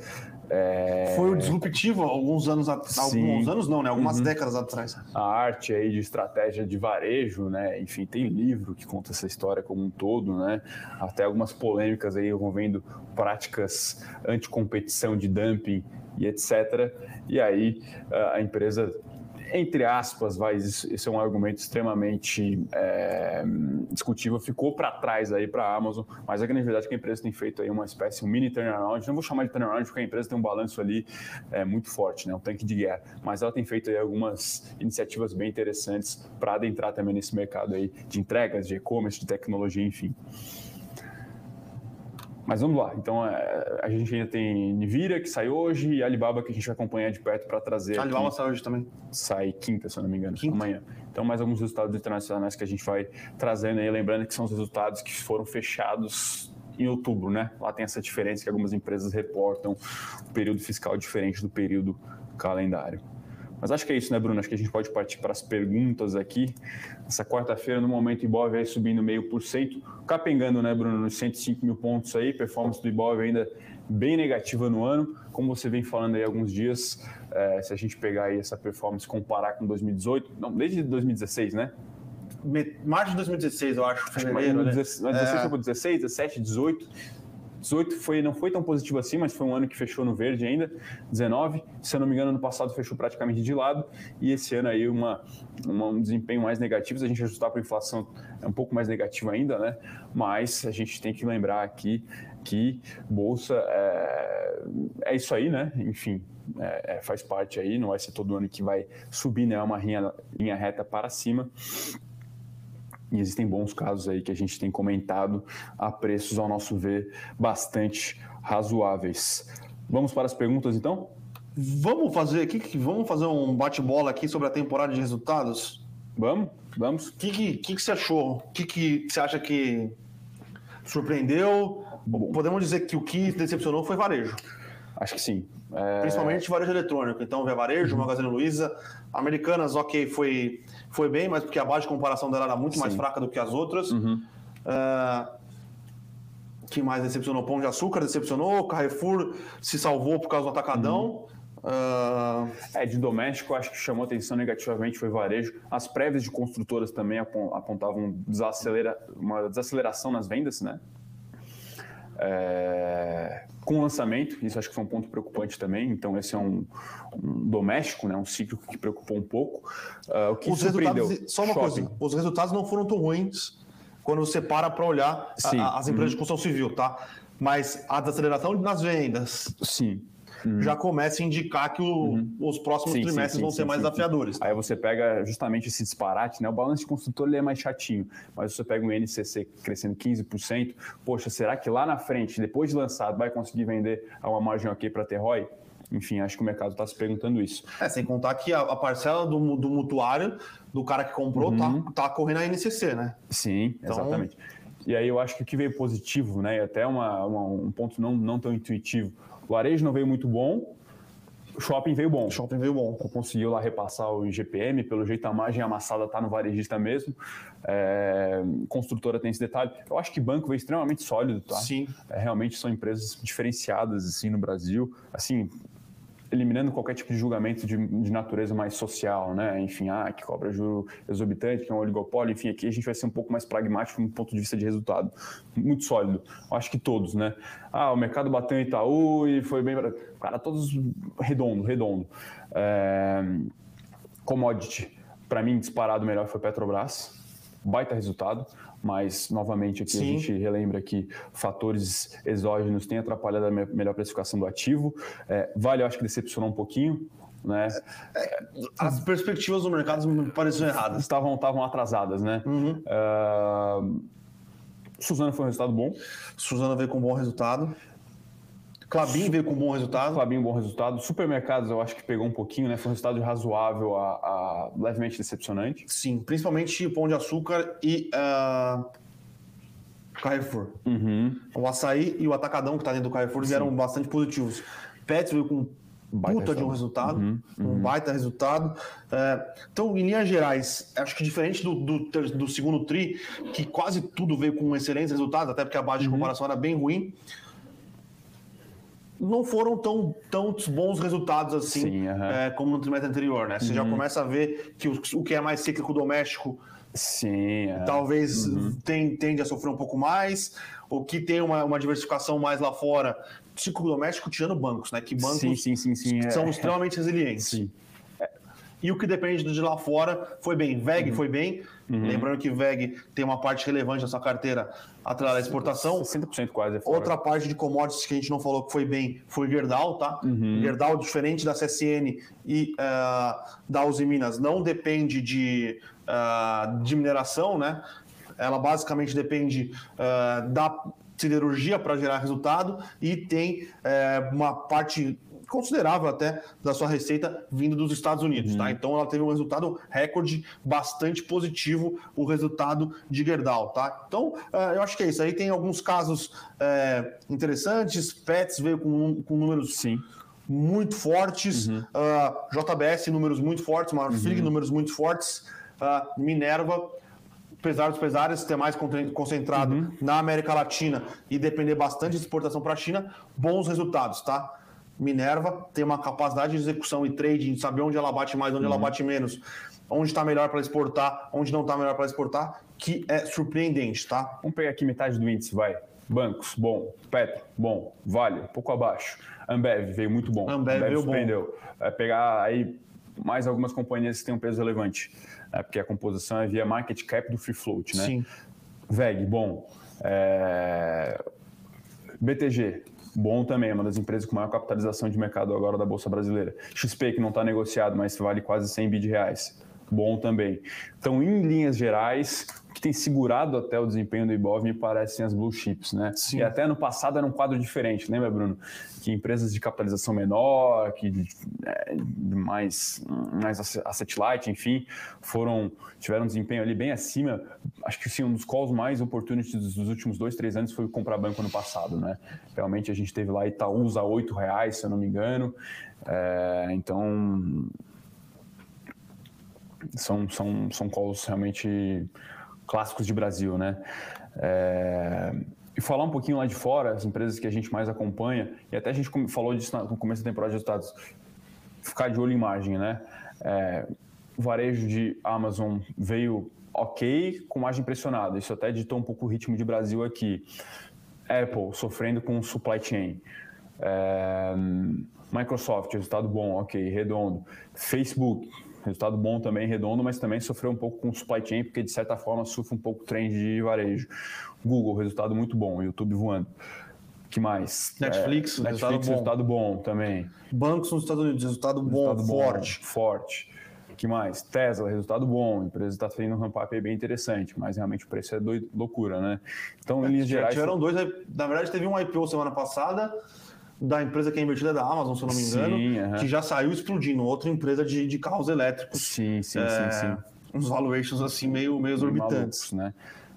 é... Foi o disruptivo alguns anos atrás. Alguns anos não, né? Algumas uhum. décadas atrás. A arte aí de estratégia de varejo, né? Enfim, tem livro que conta essa história como um todo, né? Até algumas polêmicas aí envolvendo práticas anticompetição de dumping e etc. E aí a empresa entre aspas, vai, esse é um argumento extremamente é, discutível, ficou para trás aí para a Amazon, mas a grande verdade é que a empresa tem feito aí uma espécie, um mini turnaround, não vou chamar de turnaround porque a empresa tem um balanço ali é, muito forte, né, um tanque de guerra, mas ela tem feito aí algumas iniciativas bem interessantes para adentrar também nesse mercado aí de entregas, de e-commerce, de tecnologia, enfim. Mas vamos lá. Então, é, a gente ainda tem Nivira, que sai hoje, e Alibaba, que a gente vai acompanhar de perto para trazer. A Alibaba sai hoje também. Sai quinta, se eu não me engano, quinta. amanhã. Então, mais alguns resultados internacionais que a gente vai trazendo aí. Lembrando que são os resultados que foram fechados em outubro, né? Lá tem essa diferença que algumas empresas reportam um período fiscal diferente do período calendário. Mas acho que é isso, né, Bruno? Acho que a gente pode partir para as perguntas aqui. Essa quarta-feira, no momento, o Ibov aí subindo meio por cento, capengando, né, Bruno, nos 105 mil pontos aí, performance do Ibov ainda bem negativa no ano. Como você vem falando aí há alguns dias, é, se a gente pegar aí essa performance e comparar com 2018, não, desde 2016, né? Março de 2016, eu acho, fevereiro, né? 16, é. foi 16, 17, 18 18 foi, não foi tão positivo assim, mas foi um ano que fechou no verde ainda. 19, se eu não me engano, ano passado fechou praticamente de lado. E esse ano aí uma, uma um desempenho mais negativo. Se a gente ajustar para a inflação, é um pouco mais negativo ainda, né? Mas a gente tem que lembrar aqui que bolsa é, é isso aí, né? Enfim, é, é, faz parte aí, não vai ser todo ano que vai subir, né? É uma linha, linha reta para cima. E existem bons casos aí que a gente tem comentado a preços, ao nosso ver, bastante razoáveis. Vamos para as perguntas então? Vamos fazer aqui, vamos fazer um bate-bola aqui sobre a temporada de resultados? Vamos, vamos. O que, que, que, você achou? O que, que você acha que surpreendeu? Bom. Podemos dizer que o que decepcionou foi varejo. Acho que sim. É... Principalmente varejo eletrônico. Então, Via Varejo, uhum. Magazine Luiza, Americanas, ok, foi, foi bem, mas porque a base de comparação dela era muito Sim. mais fraca do que as outras. Uhum. Uh, que mais decepcionou? Pão de Açúcar decepcionou, Carrefour se salvou por causa do atacadão. Uhum. Uh... É, de doméstico, acho que chamou atenção negativamente foi varejo. As prévias de construtoras também apontavam desacelera... uma desaceleração nas vendas, né? É, com lançamento, isso acho que foi um ponto preocupante também. Então, esse é um, um doméstico, né, um ciclo que preocupou um pouco. Uh, o que os surpreendeu? Só uma shopping. coisa: os resultados não foram tão ruins quando você para para olhar a, as empresas uhum. de construção civil, tá? Mas a desaceleração nas vendas. Sim uhum. já começa a indicar que o, uhum. os próximos sim, trimestres sim, sim, vão ser mais desafiadores. Aí você pega justamente esse disparate, né? O balanço de construtor ele é mais chatinho, mas você pega um NCC crescendo 15%, poxa, será que lá na frente, depois de lançado, vai conseguir vender a uma margem ok para ter ROI? Enfim, acho que o mercado está se perguntando isso. É, sem contar que a, a parcela do, do, mutuário, do cara que comprou, uhum. tá, tá correndo a NCC, né? Sim, então... exatamente. E aí eu acho que o que veio positivo, né, e até uma, uma, um ponto não, não tão intuitivo, o varejo não veio muito bom, o shopping veio bom. O shopping veio bom. Conseguiu lá repassar o IGPM, pelo jeito a margem amassada está no varejista mesmo. É, construtora tem esse detalhe. Eu acho que banco veio extremamente sólido, tá? Sim. É, realmente são empresas diferenciadas assim no Brasil. Assim, eliminando qualquer tipo de julgamento de, de, natureza mais social, né? Enfim, ah, que cobra juro exorbitante, que é um oligopólio, enfim, aqui a gente vai ser um pouco mais pragmático do ponto de vista de resultado. Muito sólido. Acho que todos, né? Ah, o mercado bateu em Itaú e foi bem. Cara, todos redondo, redondo. É... Commodity, para mim, disparado melhor foi Petrobras. Baita resultado mas novamente aqui Sim. a gente relembra que fatores exógenos têm atrapalhado a melhor precificação do ativo. É, vale, eu acho que decepcionou um pouquinho. Né? É, as perspectivas do mercado me pareciam erradas. Estavam, estavam atrasadas, né? Uhum. Uh, Suzana foi um resultado bom. Suzana veio com um bom resultado. Clabin veio com um bom resultado. Clabin, bom resultado. Supermercados, eu acho que pegou um pouquinho, né? Foi um resultado razoável a, a levemente decepcionante. Sim, principalmente Pão de Açúcar e uh, Carrefour. Uhum. O açaí e o atacadão que está dentro do Carrefour Sim. eram bastante positivos. Pets veio com baita puta de um resultado, uhum, uhum. um baita resultado. É, então, em linhas gerais, acho que diferente do, do, do, segundo TRI, que quase tudo veio com excelentes resultados, até porque a base de uhum. comparação era bem ruim não foram tão, tão bons resultados assim Sim, é, como no trimestre anterior, né? Você uhum. já começa a ver que o, o, que é mais cíclico doméstico Sim, é. talvez uhum. tem, tende a sofrer um pouco mais, o que tem uma, uma diversificação mais lá fora, ciclo doméstico tirando bancos, né? Que bancos sim, sim, sim, são é, extremamente (laughs) resilientes. Sim. E o que depende de lá fora foi bem. VEG uhum. foi bem, uhum. lembrando que VEG tem uma parte relevante da sua carteira atrás da exportação. 60% quase. É. Outra parte de commodities que a gente não falou que foi bem foi Gerdau, tá? Uhum. Gerdau, diferente da CSN e uh, da Uzi Minas, não depende de, uh, de mineração, né? Ela basicamente depende uh, da siderurgia para gerar resultado e tem é, uma parte considerável até da sua receita vindo dos Estados Unidos, tá? uhum. tá? Então ela teve um resultado recorde bastante positivo, o resultado de Gerdau, tá? Então é, eu acho que é isso. Aí tem alguns casos é, interessantes. Pets veio com, com números Sim. muito fortes, uhum. uh, ah, JBS números muito fortes, Marfrig uhum. números muito fortes, uh, Minerva apesar dos pesares, ter mais concentrado uhum. na América Latina e depender bastante de exportação para a China, bons resultados, tá? Minerva tem uma capacidade de execução e trading, saber onde ela bate mais, onde uhum. ela bate menos, onde está melhor para exportar, onde não está melhor para exportar, que é surpreendente, tá? Vamos pegar aqui metade do índice, vai. Bancos, bom. Petro, bom. Vale, um pouco abaixo. Ambev veio muito bom. Ambev, Ambev veio surpreendeu. Bom. Vai pegar aí mais algumas companhias que têm um peso relevante, né? porque a composição é via market cap do free float, né? Sim. VEG, bom. É... BTG, bom também, é uma das empresas com maior capitalização de mercado agora da Bolsa Brasileira. XP, que não está negociado, mas vale quase 100 bi de reais. Bom também. Então, em linhas gerais, que tem segurado até o desempenho do Ibov me parecem as blue chips, né? Sim. E até no passado era um quadro diferente, lembra, Bruno? Que empresas de capitalização menor, que é, mais, mais asset light, enfim, foram tiveram um desempenho ali bem acima. Acho que sim, um dos calls mais opportunities dos últimos dois, três anos foi comprar banco no passado, né? Realmente a gente teve lá Itaúsa a oito reais, se eu não me engano. É, então são, são, são calls realmente clássicos de Brasil, né? É... E falar um pouquinho lá de fora, as empresas que a gente mais acompanha, e até a gente falou disso no começo da temporada de resultados, ficar de olho em margem, né? É... O varejo de Amazon veio ok, com margem pressionada. Isso até ditou um pouco o ritmo de Brasil aqui. Apple sofrendo com supply chain. É... Microsoft, resultado bom, ok, redondo. Facebook, Resultado bom também, redondo, mas também sofreu um pouco com o supply chain, porque de certa forma sofre um pouco o trend de varejo. Google, resultado muito bom. YouTube voando. que mais? Netflix, é, Netflix, resultado bom. resultado bom também. Bancos nos Estados Unidos, resultado, resultado bom, forte. Forte. que mais? Tesla, resultado bom. A empresa está tendo um ramp-up bem interessante, mas realmente o preço é doido, loucura, né? Então, em linhas gerais... Tiveram dois... Na verdade, teve um IPO semana passada da empresa que é invertida da Amazon, se eu não me engano, sim, que já saiu explodindo, outra empresa de, de carros elétricos. Sim, sim, é, sim, sim. Uns valuations assim meio, meio exorbitantes. Malucos, né?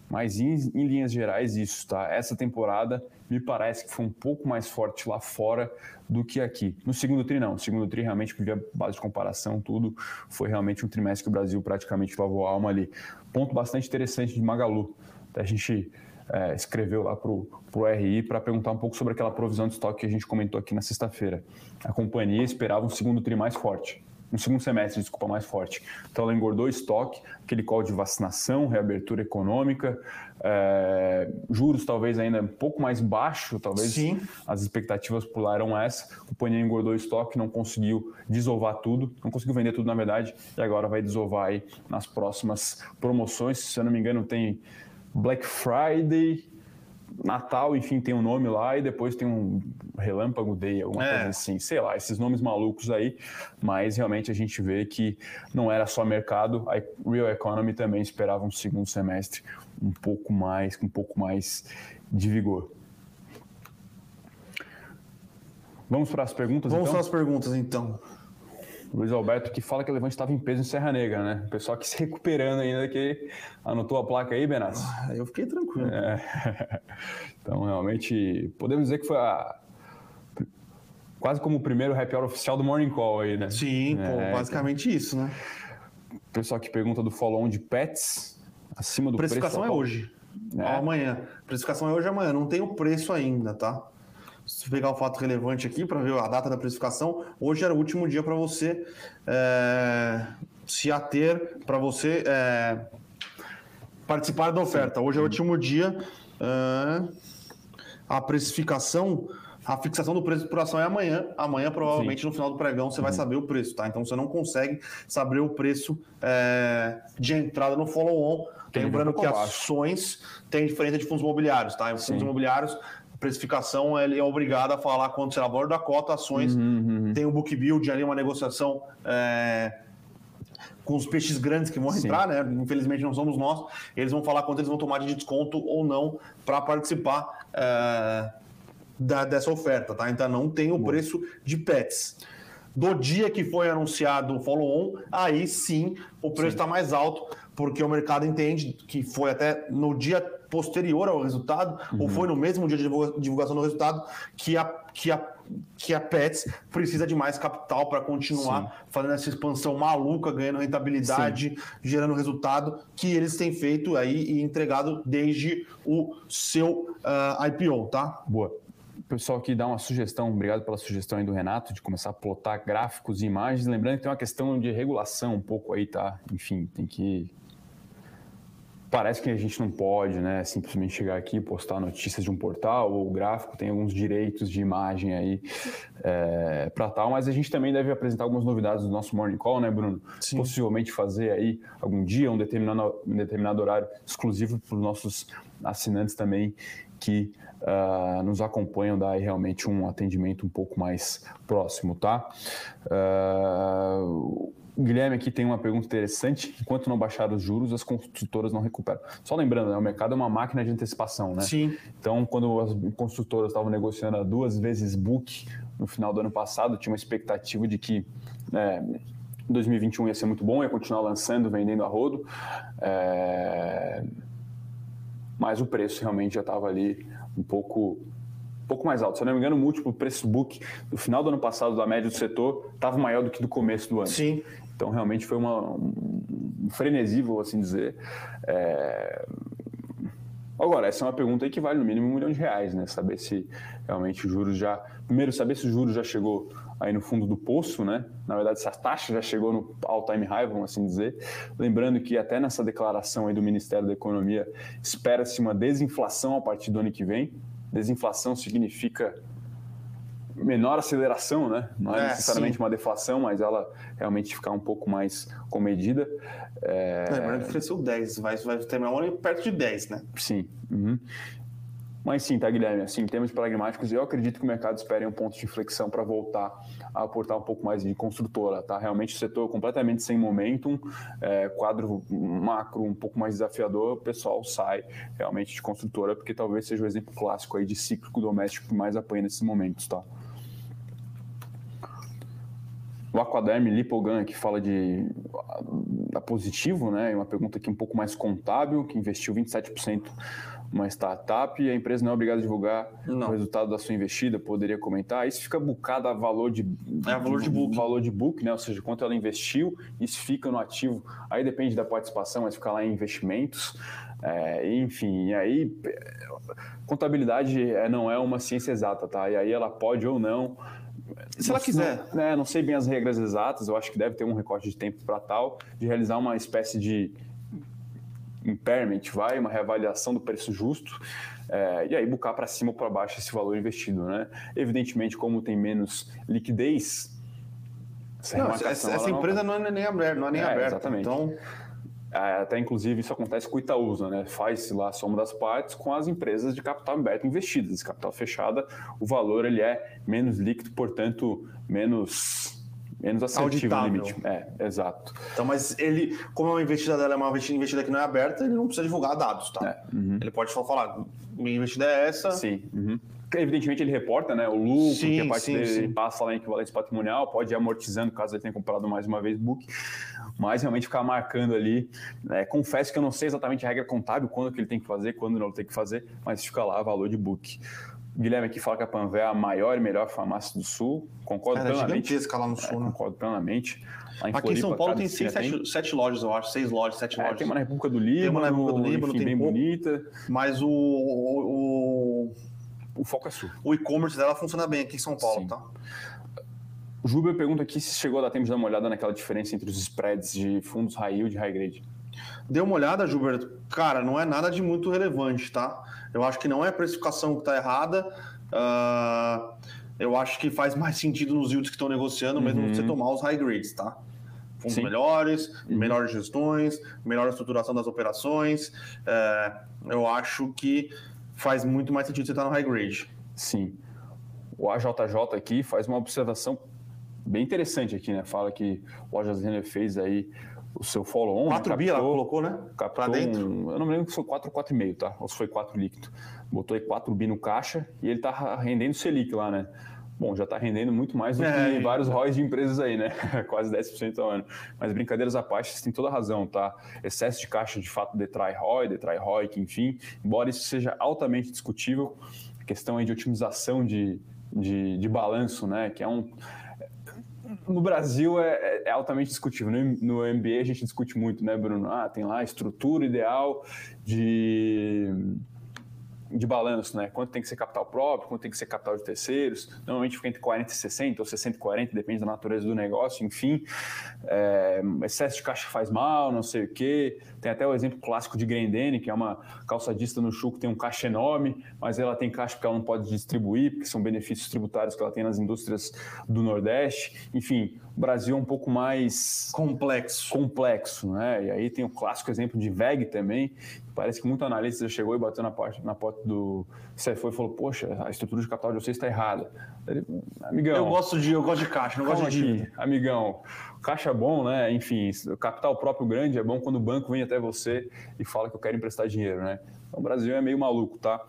Mas em, em, linhas gerais, isso, tá? Essa temporada me parece que foi um pouco mais forte lá fora do que aqui. No segundo tri, não. No segundo tri, realmente, por via base de comparação, tudo, foi realmente um trimestre que o Brasil praticamente lavou a alma ali. Ponto bastante interessante de Magalu. A gente é, escreveu lá para o RI para perguntar um pouco sobre aquela provisão de estoque que a gente comentou aqui na sexta-feira. A companhia esperava um segundo tri mais forte, um segundo semestre, desculpa, mais forte. Então ela engordou estoque, aquele call de vacinação, reabertura econômica, é, juros talvez ainda um pouco mais baixo, talvez Sim. as expectativas pularam essa. A companhia engordou estoque, não conseguiu desovar tudo, não conseguiu vender tudo na verdade, e agora vai desovar aí nas próximas promoções. Se eu não me engano, tem Black Friday, Natal, enfim, tem um nome lá, e depois tem um Relâmpago Day, alguma é. coisa assim, sei lá, esses nomes malucos aí, mas realmente a gente vê que não era só mercado, a Real Economy também esperava um segundo semestre um pouco mais, com um pouco mais de vigor. Vamos para as perguntas, Vamos então? para as perguntas, então. Luiz Alberto que fala que o Levante estava em peso em Serra Negra, né? O pessoal que se recuperando ainda, que anotou a placa aí, Benassi? Ah, eu fiquei tranquilo. É. (laughs) Então, realmente, podemos dizer que foi a... quase como o primeiro happy hour oficial do Morning Call aí, né? Sim, é, pô, basicamente então... isso, né? O pessoal que pergunta do follow-on de pets, acima do Precificação preço... Precificação é hoje. É. Amanhã. Precificação é hoje amanhã. Não tem o preço ainda, tá? Se pegar o fato relevante aqui para ver a data da precificação, hoje era o último dia para você é, se ater, para você é, participar da oferta. Hoje é o último dia. É, a precificação a fixação do preço por ação é amanhã. Amanhã, provavelmente, Sim. no final do pregão, você uhum. vai saber o preço, tá? Então você não consegue saber o preço é, de entrada no follow-on. Lembrando que ações têm diferença de fundos imobiliários, tá? Fundos Sim. imobiliários, precificação ele é obrigada a falar quanto será o valor da cota, ações uhum, uhum. tem o book build ali, uma negociação. É, com os peixes grandes que vão Sim. entrar, né? Infelizmente não somos nós. Eles vão falar quanto eles vão tomar de desconto ou não para participar é, da, dessa oferta, tá? Então não tem o preço de pets. Do dia que foi anunciado o follow-on, aí sim o preço está mais alto, porque o mercado entende que foi até no dia posterior ao resultado, uhum. ou foi no mesmo dia de divulgação do resultado, que a, que a, que a Pets precisa de mais capital para continuar Sim. fazendo essa expansão maluca, ganhando rentabilidade, Sim. gerando resultado, que eles têm feito aí e entregado desde o seu uh, ah, IPO, tá? Boa. Pessoal aqui dá uma sugestão, obrigado pela sugestão aí do Renato, de começar a plotar gráficos e imagens. Lembrando que tem uma questão de regulação um pouco aí, tá? Enfim, tem que parece que a gente não pode, né, simplesmente chegar aqui e postar notícias de um portal ou gráfico, tem alguns direitos de imagem aí é, para tal, mas a gente também deve apresentar algumas novidades do nosso Morning Call, né, Bruno? Sim. Possivelmente fazer aí algum dia um determinado, um determinado horário exclusivo para os nossos assinantes também que uh, nos acompanham, dar realmente um atendimento um pouco mais próximo, tá? Uh, Guilherme aqui tem uma pergunta interessante. Enquanto não baixar os juros, as construtoras não recuperam. Só lembrando, né, o mercado é uma máquina de antecipação, né? Sim. Então, quando as construtoras estavam negociando a duas vezes book no final do ano passado, tinha uma expectativa de que é, 2021 ia ser muito bom, ia continuar lançando, vendendo a rodo. É... Mas o preço realmente já estava ali um pouco pouco mais alto. Se eu não me engano, o múltiplo preço book do final do ano passado da média do setor estava maior do que do começo do ano. Sim. Então, realmente foi uma, um frenesi, vou assim dizer. É... Agora, essa é uma pergunta aí que vale no mínimo um milhão de reais, né? Saber se realmente os juros já. Primeiro, saber se o juros já chegou aí no fundo do poço, né? Na verdade, se a taxa já chegou no all-time high, vamos assim dizer. Lembrando que até nessa declaração aí do Ministério da Economia espera-se uma desinflação a partir do ano que vem. Desinflação significa menor aceleração, né? Não é, é necessariamente sim. uma deflação, mas ela realmente ficar um pouco mais comedida. É... Lembrando que cresceu 10, vai, vai terminar o ano perto de 10, né? Sim. Uhum. Mas sim, tá, Guilherme? Assim, em termos pragmáticos, eu acredito que o mercado espere um ponto de inflexão para voltar a aportar um pouco mais de construtora, tá? Realmente o setor completamente sem momentum, é, quadro macro um pouco mais desafiador, o pessoal sai realmente de construtora, porque talvez seja o exemplo clássico aí de cíclico doméstico que mais apanha nesses momentos, tá? O Aquaderm Lipogan, que fala de a, positivo, né? Uma pergunta aqui um pouco mais contábil, que investiu 27% uma startup e a empresa não é obrigada a divulgar não. o resultado da sua investida, poderia comentar. Isso fica bucado a valor de, é, valor de book. valor de book, né? Ou seja, quanto ela investiu, isso fica no ativo. Aí depende da participação, mas fica lá em investimentos. É, enfim, e aí contabilidade é, não é uma ciência exata, tá? E aí ela pode ou não se ela quiser, né, não sei bem as regras exatas, eu acho que deve ter um recorte de tempo para tal, de realizar uma espécie de impairment, vai, uma reavaliação do preço justo, é, e aí buscar para cima ou para baixo esse valor investido. Né? Evidentemente, como tem menos liquidez, essa, não, essa, essa empresa não, não, é nem aberta, não é nem é, aberta. Exatamente. Então, até inclusive isso acontece com o Itaúsa, né? Faz lá a soma das partes com as empresas de capital aberto investidas. Capital fechada, o valor ele é menos líquido, portanto, menos menos assertivo no limite. É, exato. Então, mas ele, como é uma investida dela é uma investida que não é aberta, ele não precisa divulgar dados, tá? É, uhum. Ele pode só falar, minha investida é essa. Sim. Uhum. Evidentemente ele reporta né, o lucro, sim, que a parte sim, dele sim. passa lá em equivalência patrimonial, pode ir amortizando caso ele tenha comprado mais uma vez book mas realmente ficar marcando ali. Né? Confesso que eu não sei exatamente a regra contábil, quando que ele tem que fazer, quando não tem que fazer, mas fica lá valor de book. Guilherme aqui fala que a Panvel é a maior e melhor farmácia do Sul. Concordo Cara, plenamente. É lá no Sul, é, né? Concordo plenamente. Aqui Floripa, em São Paulo tem seis, sete, sete, lojas, eu acho. Seis lojas, sete é, lojas. Tem uma na República do Líbano. Tem uma na República do Líbano, enfim, tem bem pouco, bonita. Mas o, o, o, foco é sul. O e-commerce dela funciona bem aqui em São Paulo, Sim. tá? O Júbio pergunta aqui se chegou a dar tempo de dar uma olhada naquela diferença entre os spreads de fundos high yield e high grade. Dê uma olhada, Gilberto. Cara, não é nada de muito relevante, tá? Eu acho que não é a precificação que está errada. Uh, eu acho que faz mais sentido nos yields que estão negociando, mesmo uhum. você tomar os high grades, tá? Fundos Sim. melhores, uhum. melhores gestões, melhor estruturação das operações. É, eu acho que faz muito mais sentido você estar no high grade. Sim. O AJJ aqui faz uma observação bem interessante aqui, né? Fala que o AJZ fez aí o seu follow-on. 4 bi ela colocou, né? Captou pra dentro. Um, eu não me lembro se foi 4 ou 4,5, tá? Ou se foi 4 líquido. Botou aí 4 bi no caixa e ele tá rendendo Selic lá, né? Bom, já está rendendo muito mais do é, que vários ROIs de empresas aí, né? (laughs) Quase 10% ao ano. Mas brincadeiras à parte, você tem toda a razão, tá? Excesso de caixa de fato detrai ROI, detrai ROIC, enfim. Embora isso seja altamente discutível, a questão aí de otimização de, de, de balanço, né? Que é um no Brasil é, é, é, altamente discutível. No, no MBA a gente discute muito, né, Bruno? Ah, tem lá a estrutura ideal de de balanço, né? Quanto tem que ser capital próprio, quanto tem que ser capital de terceiros. Normalmente fica entre 40 e 60 ou 60 e 40, depende da natureza do negócio, enfim. É, excesso de caixa faz mal, não sei o quê. Tem até o exemplo clássico de Grendene, que é uma calçadista no Chuco, tem um caixa enorme, mas ela tem caixa porque ela não pode distribuir, porque são benefícios tributários que ela tem nas indústrias do Nordeste. Enfim, o Brasil é um pouco mais complexo. Complexo, né? E aí tem o clássico exemplo de VEG também, Parece que muito analista já chegou e bateu na porta, na porta do CFO e falou: Poxa, a estrutura de capital de vocês está errada. Ele, amigão. Eu gosto de, eu gosto de caixa, não gosto de dívida. Amigão, caixa é bom, né? Enfim, capital próprio grande é bom quando o banco vem até você e fala que eu quero emprestar dinheiro, né? Então, o Brasil é meio maluco, tá?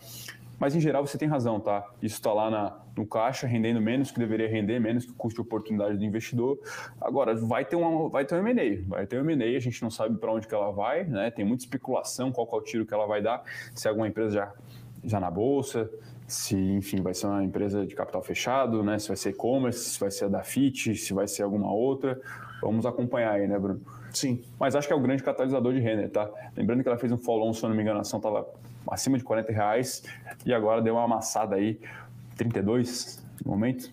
Mas em geral você tem razão, tá? Isso está lá na, no caixa, rendendo menos que deveria render, menos que o custo de oportunidade do investidor. Agora, vai ter, uma, vai ter um M&A, vai ter um M&A, a gente não sabe para onde que ela vai, né? Tem muita especulação qual é o tiro que ela vai dar, se alguma empresa já, já na bolsa, se, enfim, vai ser uma empresa de capital fechado, né? Se vai ser e-commerce, se vai ser a da FIT, se vai ser alguma outra. Vamos acompanhar aí, né, Bruno? Sim. Mas acho que é o grande catalisador de render, tá? Lembrando que ela fez um follow-on, se eu não me engano, a ação estava acima de 40 reais e agora deu uma amassada aí, 32 no momento.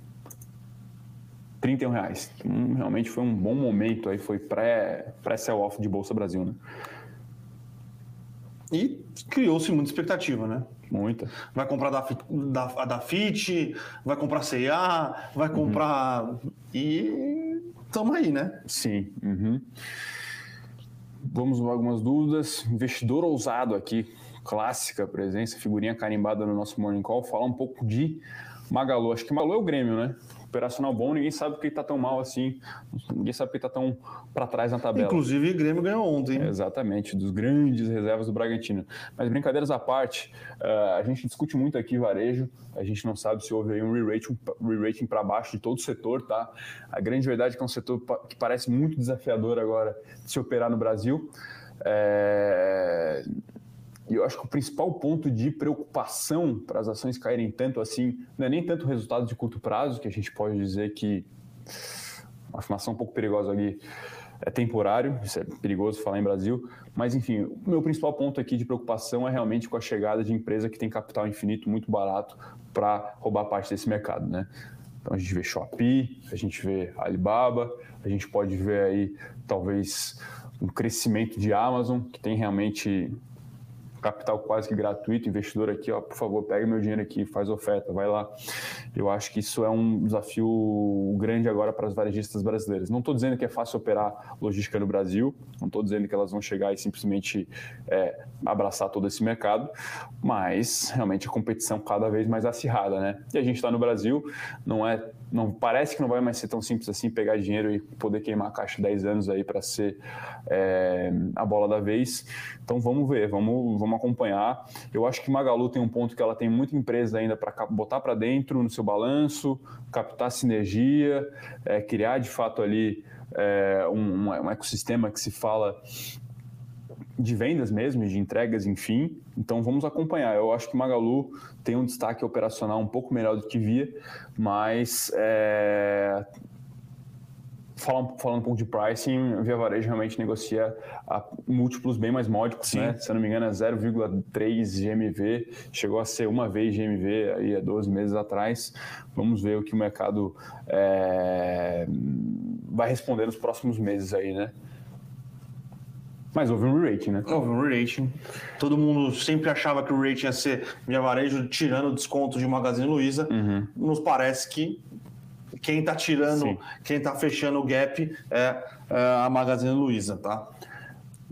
31 reais. Hum, realmente foi um bom momento aí, foi pré-sell-off pré de Bolsa Brasil, né? E criou-se muita expectativa, né? Muita. Vai comprar da, da, da FIT, vai comprar CIA, vai comprar. Uhum. E estamos aí, né? Sim. Uhum. Vamos algumas dúvidas. Investidor ousado aqui clássica presença, figurinha carimbada no nosso Morning Call, falar um pouco de Magalu. Acho que Magalu é o Grêmio, né? Operacional bom, ninguém sabe porque está tão mal assim, ninguém sabe porque está tão para trás na tabela. Inclusive, o Grêmio ganhou ontem. É, exatamente, dos grandes reservas do Bragantino. Mas brincadeiras à parte, uh, a gente discute muito aqui varejo, a gente não sabe se houve aí um re-rating re para baixo de todo o setor, tá? A grande verdade é que é um setor que parece muito desafiador agora de se operar no Brasil. É... E eu acho que o principal ponto de preocupação para as ações caírem tanto assim, não é nem tanto o resultado de curto prazo, que a gente pode dizer que uma afirmação um pouco perigosa ali é temporário, isso é perigoso falar em Brasil, mas enfim, o meu principal ponto aqui de preocupação é realmente com a chegada de empresa que tem capital infinito muito barato para roubar parte desse mercado, né? Então a gente vê Shopee, a gente vê Alibaba, a gente pode ver aí talvez um crescimento de Amazon, que tem realmente capital quase que gratuito, investidor aqui, ó, por favor, pega meu dinheiro aqui, faz oferta, vai lá. Eu acho que isso é um desafio grande agora para as varejistas brasileiras. Não estou dizendo que é fácil operar logística no Brasil, não estou dizendo que elas vão chegar e simplesmente é, abraçar todo esse mercado, mas realmente a competição cada vez mais acirrada, né? E a gente está no Brasil, não é não parece que não vai mais ser tão simples assim pegar dinheiro e poder queimar a caixa 10 anos aí para ser é, a bola da vez. Então vamos ver, vamos, vamos acompanhar. Eu acho que Magalu tem um ponto que ela tem muita empresa ainda para botar para dentro no seu balanço, captar sinergia, é, criar de fato ali é, um, um ecossistema que se fala de vendas mesmo, de entregas, enfim. Então vamos acompanhar. Eu acho que Magalu tem um destaque operacional um pouco melhor do que via, mas é... falando, falando um pouco de pricing, Via Varejo realmente negocia múltiplos bem mais módicos, né? Se eu não me engano, é 0,3 GMV, chegou a ser uma vez GMV aí há 12 meses atrás. Vamos ver o que o mercado é... vai responder nos próximos meses aí, né? Mas houve um re-rating, né? Houve um re-rating. Todo mundo sempre achava que o rating ia ser Via Varejo tirando o desconto de Magazine Luiza. Uhum. Nos parece que quem está tirando, Sim. quem está fechando o gap é, é, a Magazine Luiza, tá?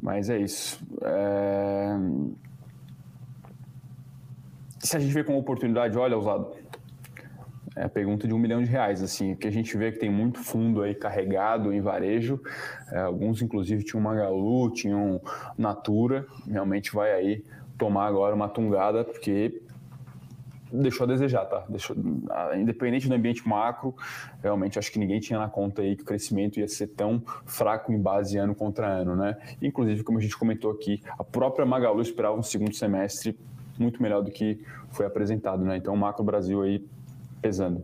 Mas é isso. É... Se a gente vê como oportunidade, olha, usado. É a pergunta de um milhão de reais, assim, que a gente vê que tem muito fundo aí carregado em varejo, é, alguns inclusive tinham Magalu, tinham Natura, realmente vai aí tomar agora uma tungada, porque deixou a desejar, tá? Deixou, independente do ambiente macro, realmente acho que ninguém tinha na conta aí que o crescimento ia ser tão fraco em base ano contra ano, né? Inclusive, como a gente comentou aqui, a própria Magalu esperava um segundo semestre muito melhor do que foi apresentado, né? Então, o macro Brasil aí pesando.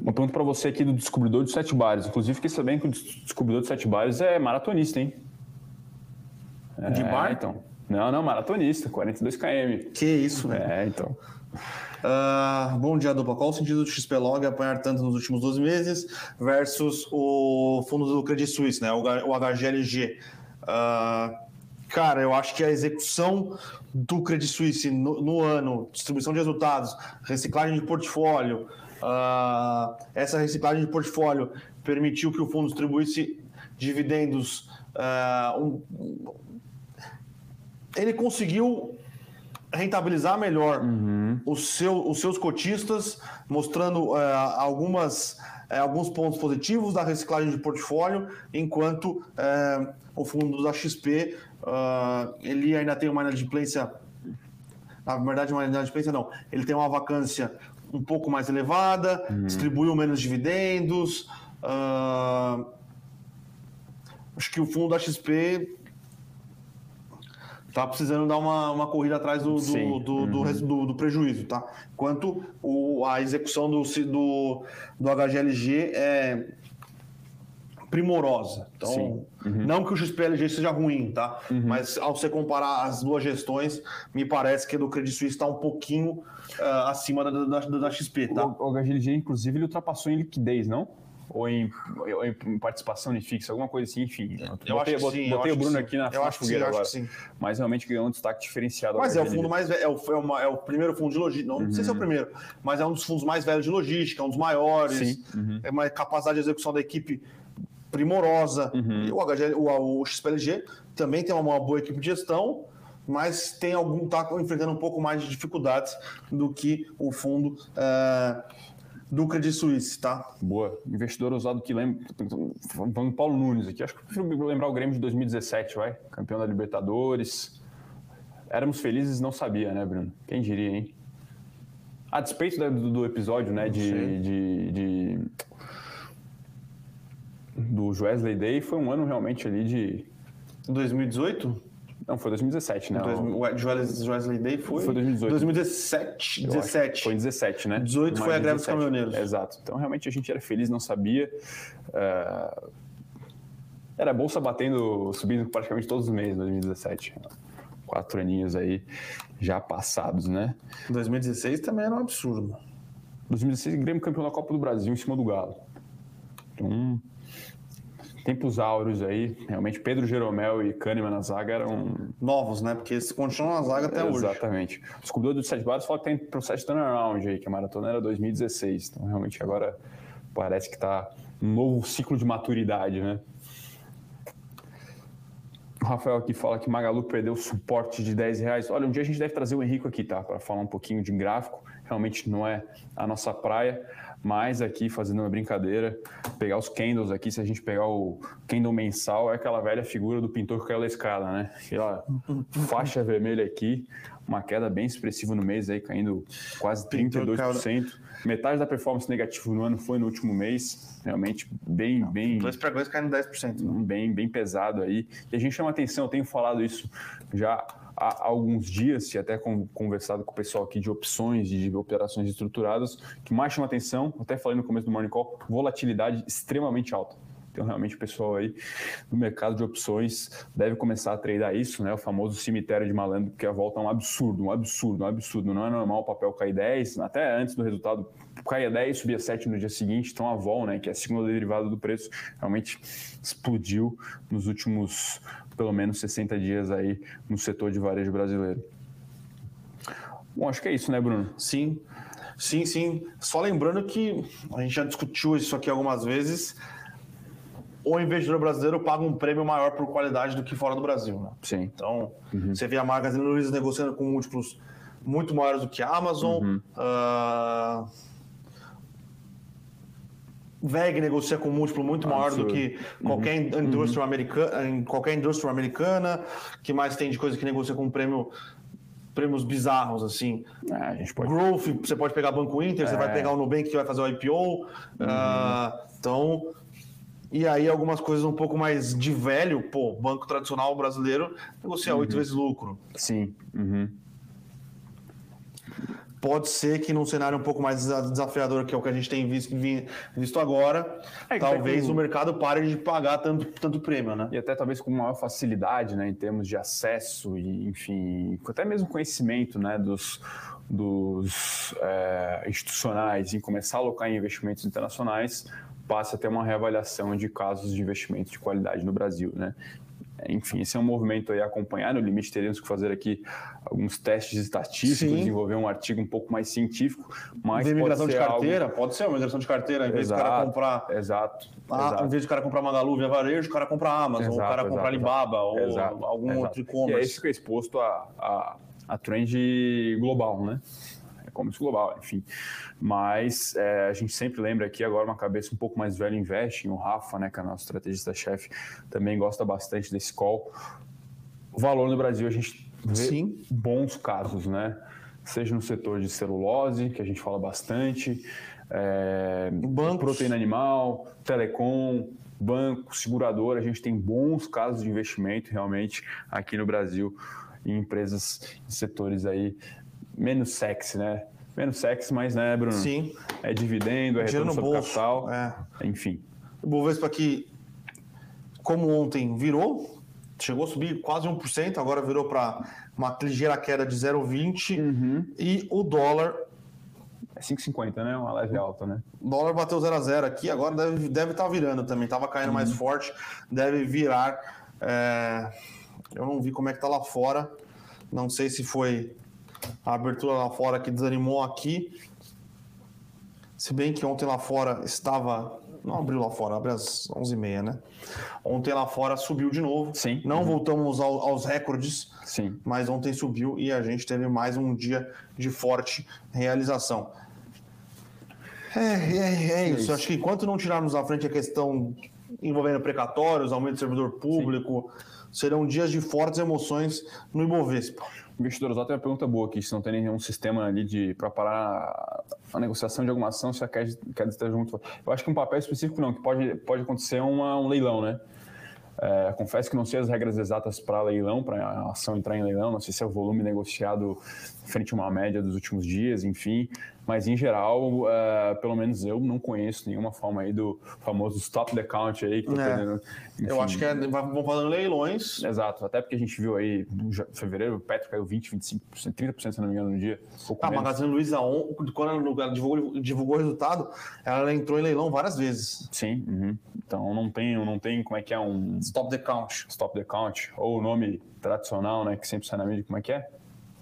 Uma pergunta para você aqui do Descobridor de Sete Bares. Inclusive, fiquei sabendo que o Descobridor de Sete Bares é maratonista, hein? De é, bar? Então. Não, não, maratonista, 42 km. Que isso, velho. É, então. Uh, bom dia, dupla. Qual o sentido do XP Log apanhar tanto nos últimos 12 meses versus o fundo do Credit Suisse, né? o, o HGLG? Uh, Cara, eu acho que a execução do Credit Suisse no, no ano, distribuição de resultados, reciclagem de portfólio, uh, essa reciclagem de portfólio permitiu que o fundo distribuísse dividendos. Uh, um, ele conseguiu rentabilizar melhor uhum. os, seu, os seus cotistas, mostrando uh, algumas, uh, alguns pontos positivos da reciclagem de portfólio, enquanto uh, o fundo da XP Uh, ele ainda tem uma inadimplência, na verdade, uma inadimplência não, ele tem uma vacância um pouco mais elevada, uhum. distribuiu menos dividendos. Uh, acho que o fundo da XP está precisando dar uma, uma corrida atrás do, do, do, uhum. do, do, prejuízo, tá? Quanto o, a execução do, do, do HGLG é primorosa. Então, uhum. não que o XPLG seja ruim, tá? Uhum. Mas ao você comparar as duas gestões, me parece que a do Credit Suisse está um pouquinho uh, acima da, da, da, XP, tá? O, o HGLG, inclusive, ele ultrapassou em liquidez, não? Ou em, ou em participação em fixa, alguma coisa assim, enfim. Eu botei, acho que sim, botei o Bruno aqui na, eu na fogueira agora. Mas realmente ganhou um destaque diferenciado. Mas é o fundo mais velho, é o, é, uma, é o primeiro fundo de logística, não, uhum. não sei se é o uhum. primeiro, mas é um dos fundos mais velhos de logística, um dos maiores, sim. Uhum. é uma capacidade de execução da equipe primorosa. Uhum. E o, HG, o, o XPLG também tem uma boa equipe de gestão, mas tem algum está enfrentando um pouco mais de dificuldades do que o fundo é, do Credit Suisse, tá? Boa. Investidor usado que lembra. Vamos Paulo Nunes aqui. Acho que eu prefiro lembrar o Grêmio de 2017, vai? Campeão da Libertadores. Éramos felizes não sabia, né, Bruno? Quem diria, hein? A despeito do, do episódio, né, de, de, de do Wesley Day foi um ano realmente ali de. 2018? Não, foi 2017, né? O Wesley Day foi? Foi 2018. 2017. 17. Foi em 17, né? 18 foi a greve 17. dos caminhoneiros. Exato. Então, realmente, a gente era feliz, não sabia. Uh... Era a bolsa batendo, subindo praticamente todos os meses, 2017. Quatro aninhos aí já passados, né? 2016 também era um absurdo. 2016, Grêmio campeão da Copa do Brasil em cima do Galo. Então, tempos áureos aí. Realmente, Pedro Jeromel e Kahneman na zaga eram. Novos, né? Porque eles continuam na zaga até Exatamente. hoje. Exatamente. O descobridor dos Sete Bares fala que tem processo de turnaround aí, que a maratona era 2016. Então, realmente, agora parece que está um novo ciclo de maturidade, né? O Rafael aqui fala que Magalu perdeu suporte de 10 reais. Olha, um dia a gente deve trazer o Henrico aqui, tá? Para falar um pouquinho de gráfico. Realmente não é a nossa praia. Mas aqui, fazendo uma brincadeira, pegar os candles aqui, se a gente pegar o candle mensal, é aquela velha figura do pintor que caiu da escada, né? Aquela (laughs) faixa vermelha aqui, uma queda bem expressiva no mês aí, caindo quase 32%. Metade da performance negativa no ano foi no último mês, realmente bem, bem... Dois pregões caindo 10%. Né? Bem, bem pesado aí. E a gente chama atenção, eu tenho falado isso já há alguns dias, e até conversado com o pessoal aqui de opções de operações estruturadas, que mais chama atenção, até falei no começo do Morning Call, volatilidade extremamente alta. Então, realmente, o pessoal aí no mercado de opções deve começar a treinar isso, né? O famoso cemitério de malandro, porque a volta é um absurdo, um absurdo, um absurdo. Não é normal o papel cair 10, até antes do resultado, caia 10, subia 7 no dia seguinte. Então, a vol, né, que é a segunda derivada do preço, realmente explodiu nos últimos pelo menos 60 dias aí no setor de varejo brasileiro. Bom, acho que é isso, né, Bruno? Sim, sim, sim. Só lembrando que a gente já discutiu isso aqui algumas vezes. O investidor brasileiro paga um prêmio maior por qualidade do que fora do Brasil, né? Sim. Então, uhum. você vê a Magazine Luiza negociando com múltiplos muito maiores do que a Amazon. Uhum. Uh... VEG negocia com múltiplo muito maior Absurdo. do que qualquer uhum. indústria uhum. americana, qualquer indústria americana, que mais tem de coisa que negocia com prêmio prêmios bizarros, assim. É, a gente pode... Growth, você pode pegar Banco Inter, é. você vai é. pegar o Nubank que vai fazer o IPO. Uhum. Uh, então, e aí algumas coisas um pouco mais de velho, pô, banco tradicional brasileiro negocia oito uhum. vezes lucro. Sim. Uhum pode ser que num cenário um pouco mais desafiador, que é o que a gente tem visto, visto agora, é talvez o mercado pare de pagar tanto, tanto prêmio, né? E até talvez com maior facilidade, né, em termos de acesso e, enfim, até mesmo conhecimento, né, dos, dos é, institucionais em começar a alocar em investimentos internacionais, passe a ter uma reavaliação de casos de investimento de qualidade no Brasil, né? Enfim, esse é um movimento aí a acompanhar. No limite, teremos que fazer aqui alguns testes estatísticos, Sim. desenvolver um artigo um pouco mais científico. Mas de migração de carteira, algo... pode ser uma migração de carteira, em vez exato, do cara comprar. Exato. Ah, exato. Em vez do cara comprar Magalu via varejo, o cara compra Amazon, exato, ou o cara compra Alibaba, ou algum outro e-commerce. E é isso que é exposto a, a, a trend global, né? E-commerce global, enfim. Mas é, a gente sempre lembra aqui, agora uma cabeça um pouco mais velha investe, o Rafa, né, que é nosso estrategista-chefe, também gosta bastante desse call. O valor no Brasil, a gente vê Sim. bons casos, né? Seja no setor de celulose, que a gente fala bastante, é, proteína animal, telecom, banco, seguradora, a gente tem bons casos de investimento realmente aqui no Brasil em empresas em setores aí menos sexy, né? Menos sexy, mas, né, Bruno? Sim. É dividendo, é retorno sobre bolso, capital, é. enfim. O Bovespa aqui, como ontem virou, chegou a subir quase 1%, agora virou para uma ligeira queda de 0,20 uhum. e o dólar... É 5,50, né? Uma leve alta, né? O dólar bateu 0 a 0 aqui, agora deve estar deve tá virando também, estava caindo uhum. mais forte, deve virar... É... Eu não vi como é que tá lá fora, não sei se foi a abertura lá fora que desanimou aqui. Se bem que ontem lá fora estava. Não abriu lá fora, abre às 11h30, né? Ontem lá fora subiu de novo. Sim. Não uhum. voltamos ao, aos recordes. Sim. Mas ontem subiu e a gente teve mais um dia de forte realização. É, é, é, é isso. isso. Acho que enquanto não tirarmos à frente a questão envolvendo precatórios, aumento do servidor público, Sim. serão dias de fortes emoções no Ibovespa. Investidor tem uma pergunta boa aqui, se não tem nenhum sistema ali de para parar a negociação de alguma ação, se a queda esteja muito. Eu acho que um papel específico não, que pode, pode acontecer uma, um leilão, né? É, confesso que não sei as regras exatas para leilão, para a ação entrar em leilão, não sei se é o volume negociado frente a uma média dos últimos dias, enfim, mas em geral, uh, pelo menos eu não conheço nenhuma forma aí do famoso stop the count aí. Que é. eu acho que é, vão fazendo leilões. Exato, até porque a gente viu aí em fevereiro o Petro caiu 20, 25%, 30% se não me engano no dia. Ah, a Magazine Luiza, quando ela divulgou, divulgou o resultado, ela entrou em leilão várias vezes. Sim, uhum. então não tem, não tem como é que é um... Stop the count. Stop the count, ou o nome tradicional, né, que sempre sai na mídia, como é que é?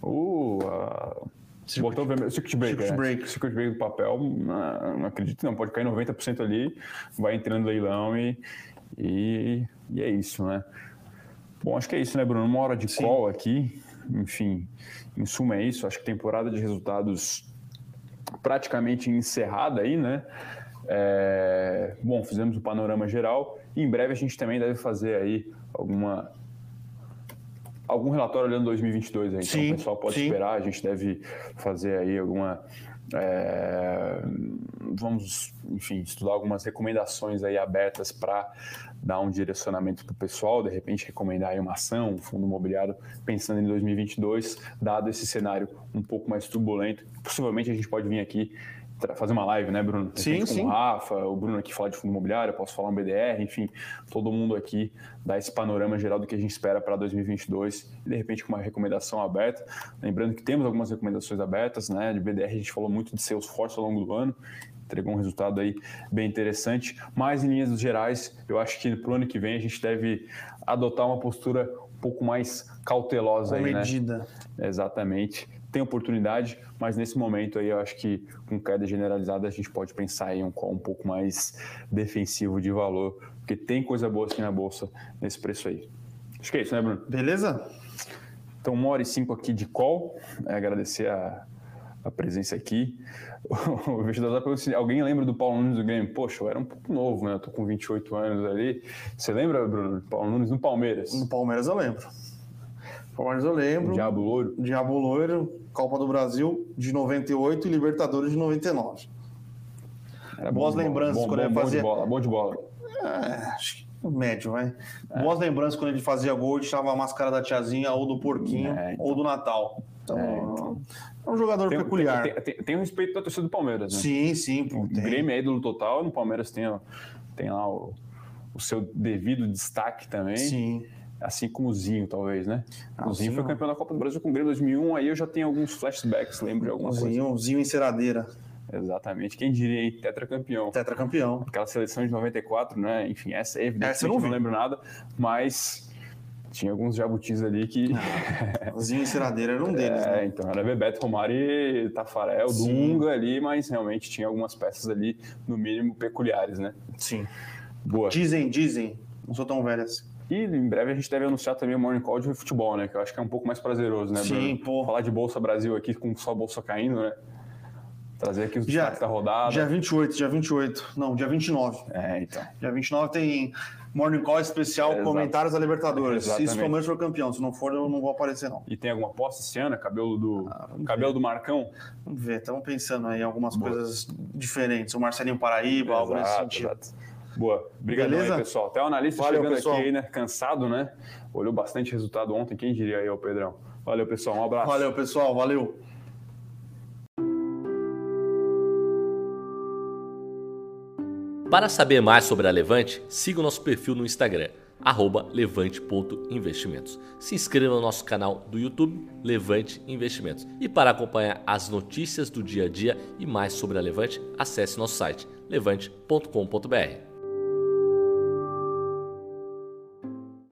O... Uh, Circuit, Botou vermelho, circuit breaker. Circuit, né? break. circuit breaker do papel, não, não, acredito não, pode cair 90% ali, vai entrando leilão e, e, e, é isso, né? Bom, acho que é isso, né, Bruno? Uma hora de Sim. call aqui, enfim, em suma é isso, acho que temporada de resultados praticamente encerrada aí, né? É, bom, fizemos o panorama geral em breve a gente também deve fazer aí alguma algum relatório olhando 2022 aí, então o pessoal pode sim. esperar, a gente deve fazer aí alguma é, vamos, enfim, estudar algumas recomendações aí abertas para dar um direcionamento para o pessoal, de repente recomendar aí uma ação, um fundo imobiliário, pensando em 2022, dado esse cenário um pouco mais turbulento. Possivelmente a gente pode vir aqui fazer uma live, né, Bruno? Sim, sim. Com o Rafa, o Bruno aqui fala de fundo imobiliário, eu posso falar um BDR, enfim, todo mundo aqui dá esse panorama geral do que a gente espera para 2022 e de repente com uma recomendação aberta. Lembrando que temos algumas recomendações abertas, né? De BDR a gente falou muito de Salesforce ao longo do ano, entregou um resultado aí bem interessante, mas em linhas gerais, eu acho que para o ano que vem a gente deve adotar uma postura um pouco mais cautelosa Com aí, medida. né? Exatamente tem oportunidade, mas nesse momento aí eu acho que com queda generalizada a gente pode pensar em um call um pouco mais defensivo de valor, porque tem coisa boa assim na bolsa nesse preço aí. Acho que é isso, né, Bruno? Beleza? Então, uma hora e cinco aqui de call. É, agradecer a, a presença aqui. (laughs) O investidor está perguntando alguém lembra do Paulo Nunes do Grêmio? Poxa, eu era um pouco novo, né? Eu tô com 28 anos ali. Você lembra, Bruno, Paulo Nunes no Palmeiras? No Palmeiras eu lembro. Palmeiras eu lembro. Diabo Loiro. Diabo Loiro, Copa do Brasil de 98 e Libertadores de 99. Era Boas lembranças bom, quando bom, ele fazia. Bom de bola, bom de bola. É, acho que médio, vai. É. Boas lembranças quando ele fazia gol e tirava a máscara da tiazinha ou do porquinho é, então. ou do Natal. Então, é, então. é um jogador tem, peculiar. Tem, tem, tem, o respeito da torcida do Palmeiras, né? Sim, sim. o Grêmio é ídolo total, no Palmeiras tem, tem lá o, o seu devido destaque também. Sim assim como o Zinho, talvez, né? Ah, o Zinho foi campeão da Copa do Brasil com o Grêmio 2001, aí eu já tenho alguns flashbacks, lembro de alguma o coisa. Zinho, o Zinho enceradeira. Exatamente. Quem diria aí, tetracampeão. Tetracampeão. Aquela seleção de 94, né? Enfim, essa é evidente, essa eu não, não lembro nada, mas tinha alguns jabutis ali que. Ah, (laughs) o Zinho Enceradeira era um deles, é, né? então era Bebeto Romário Tafarel, Sim. Dunga ali, mas realmente tinha algumas peças ali, no mínimo, peculiares, né? Sim. Boa. Dizem, dizem. Não sou tão velho assim. E em breve a gente deve anunciar também o Morning Call de futebol, né? Que eu acho que é um pouco mais prazeroso, né, Sim, Bruno? pô. Falar de Bolsa Brasil aqui com só a Bolsa caindo, né? Trazer aqui os já, da rodada. Dia 28, dia 28. Não, dia 29. É, então. Dia 29 tem Morning Call especial, é, comentários da Libertadores. Exatamente. Se o Palmeiras for campeão, se não for, eu não vou aparecer, não. E tem alguma aposta esse ano? Cabelo do, ah, cabelo ver. do Marcão? Vamos ver, estamos pensando aí em algumas Boa. coisas diferentes. O Marcelinho Paraíba, algo nesse sentido. Exato. Boa. Obrigado aí, pessoal. Até o analista Valeu, chegando pessoal. aqui aí, né? Cansado, né? Olhou bastante resultado ontem. Quem diria aí, o Pedrão? Valeu, pessoal. Um abraço. Valeu, pessoal. Valeu. Para saber mais sobre a Levante, siga o nosso perfil no Instagram, levante.investimentos. Se inscreva no nosso canal do YouTube, Levante Investimentos. E para acompanhar as notícias do dia a dia e mais sobre a Levante, acesse nosso site levante.com.br.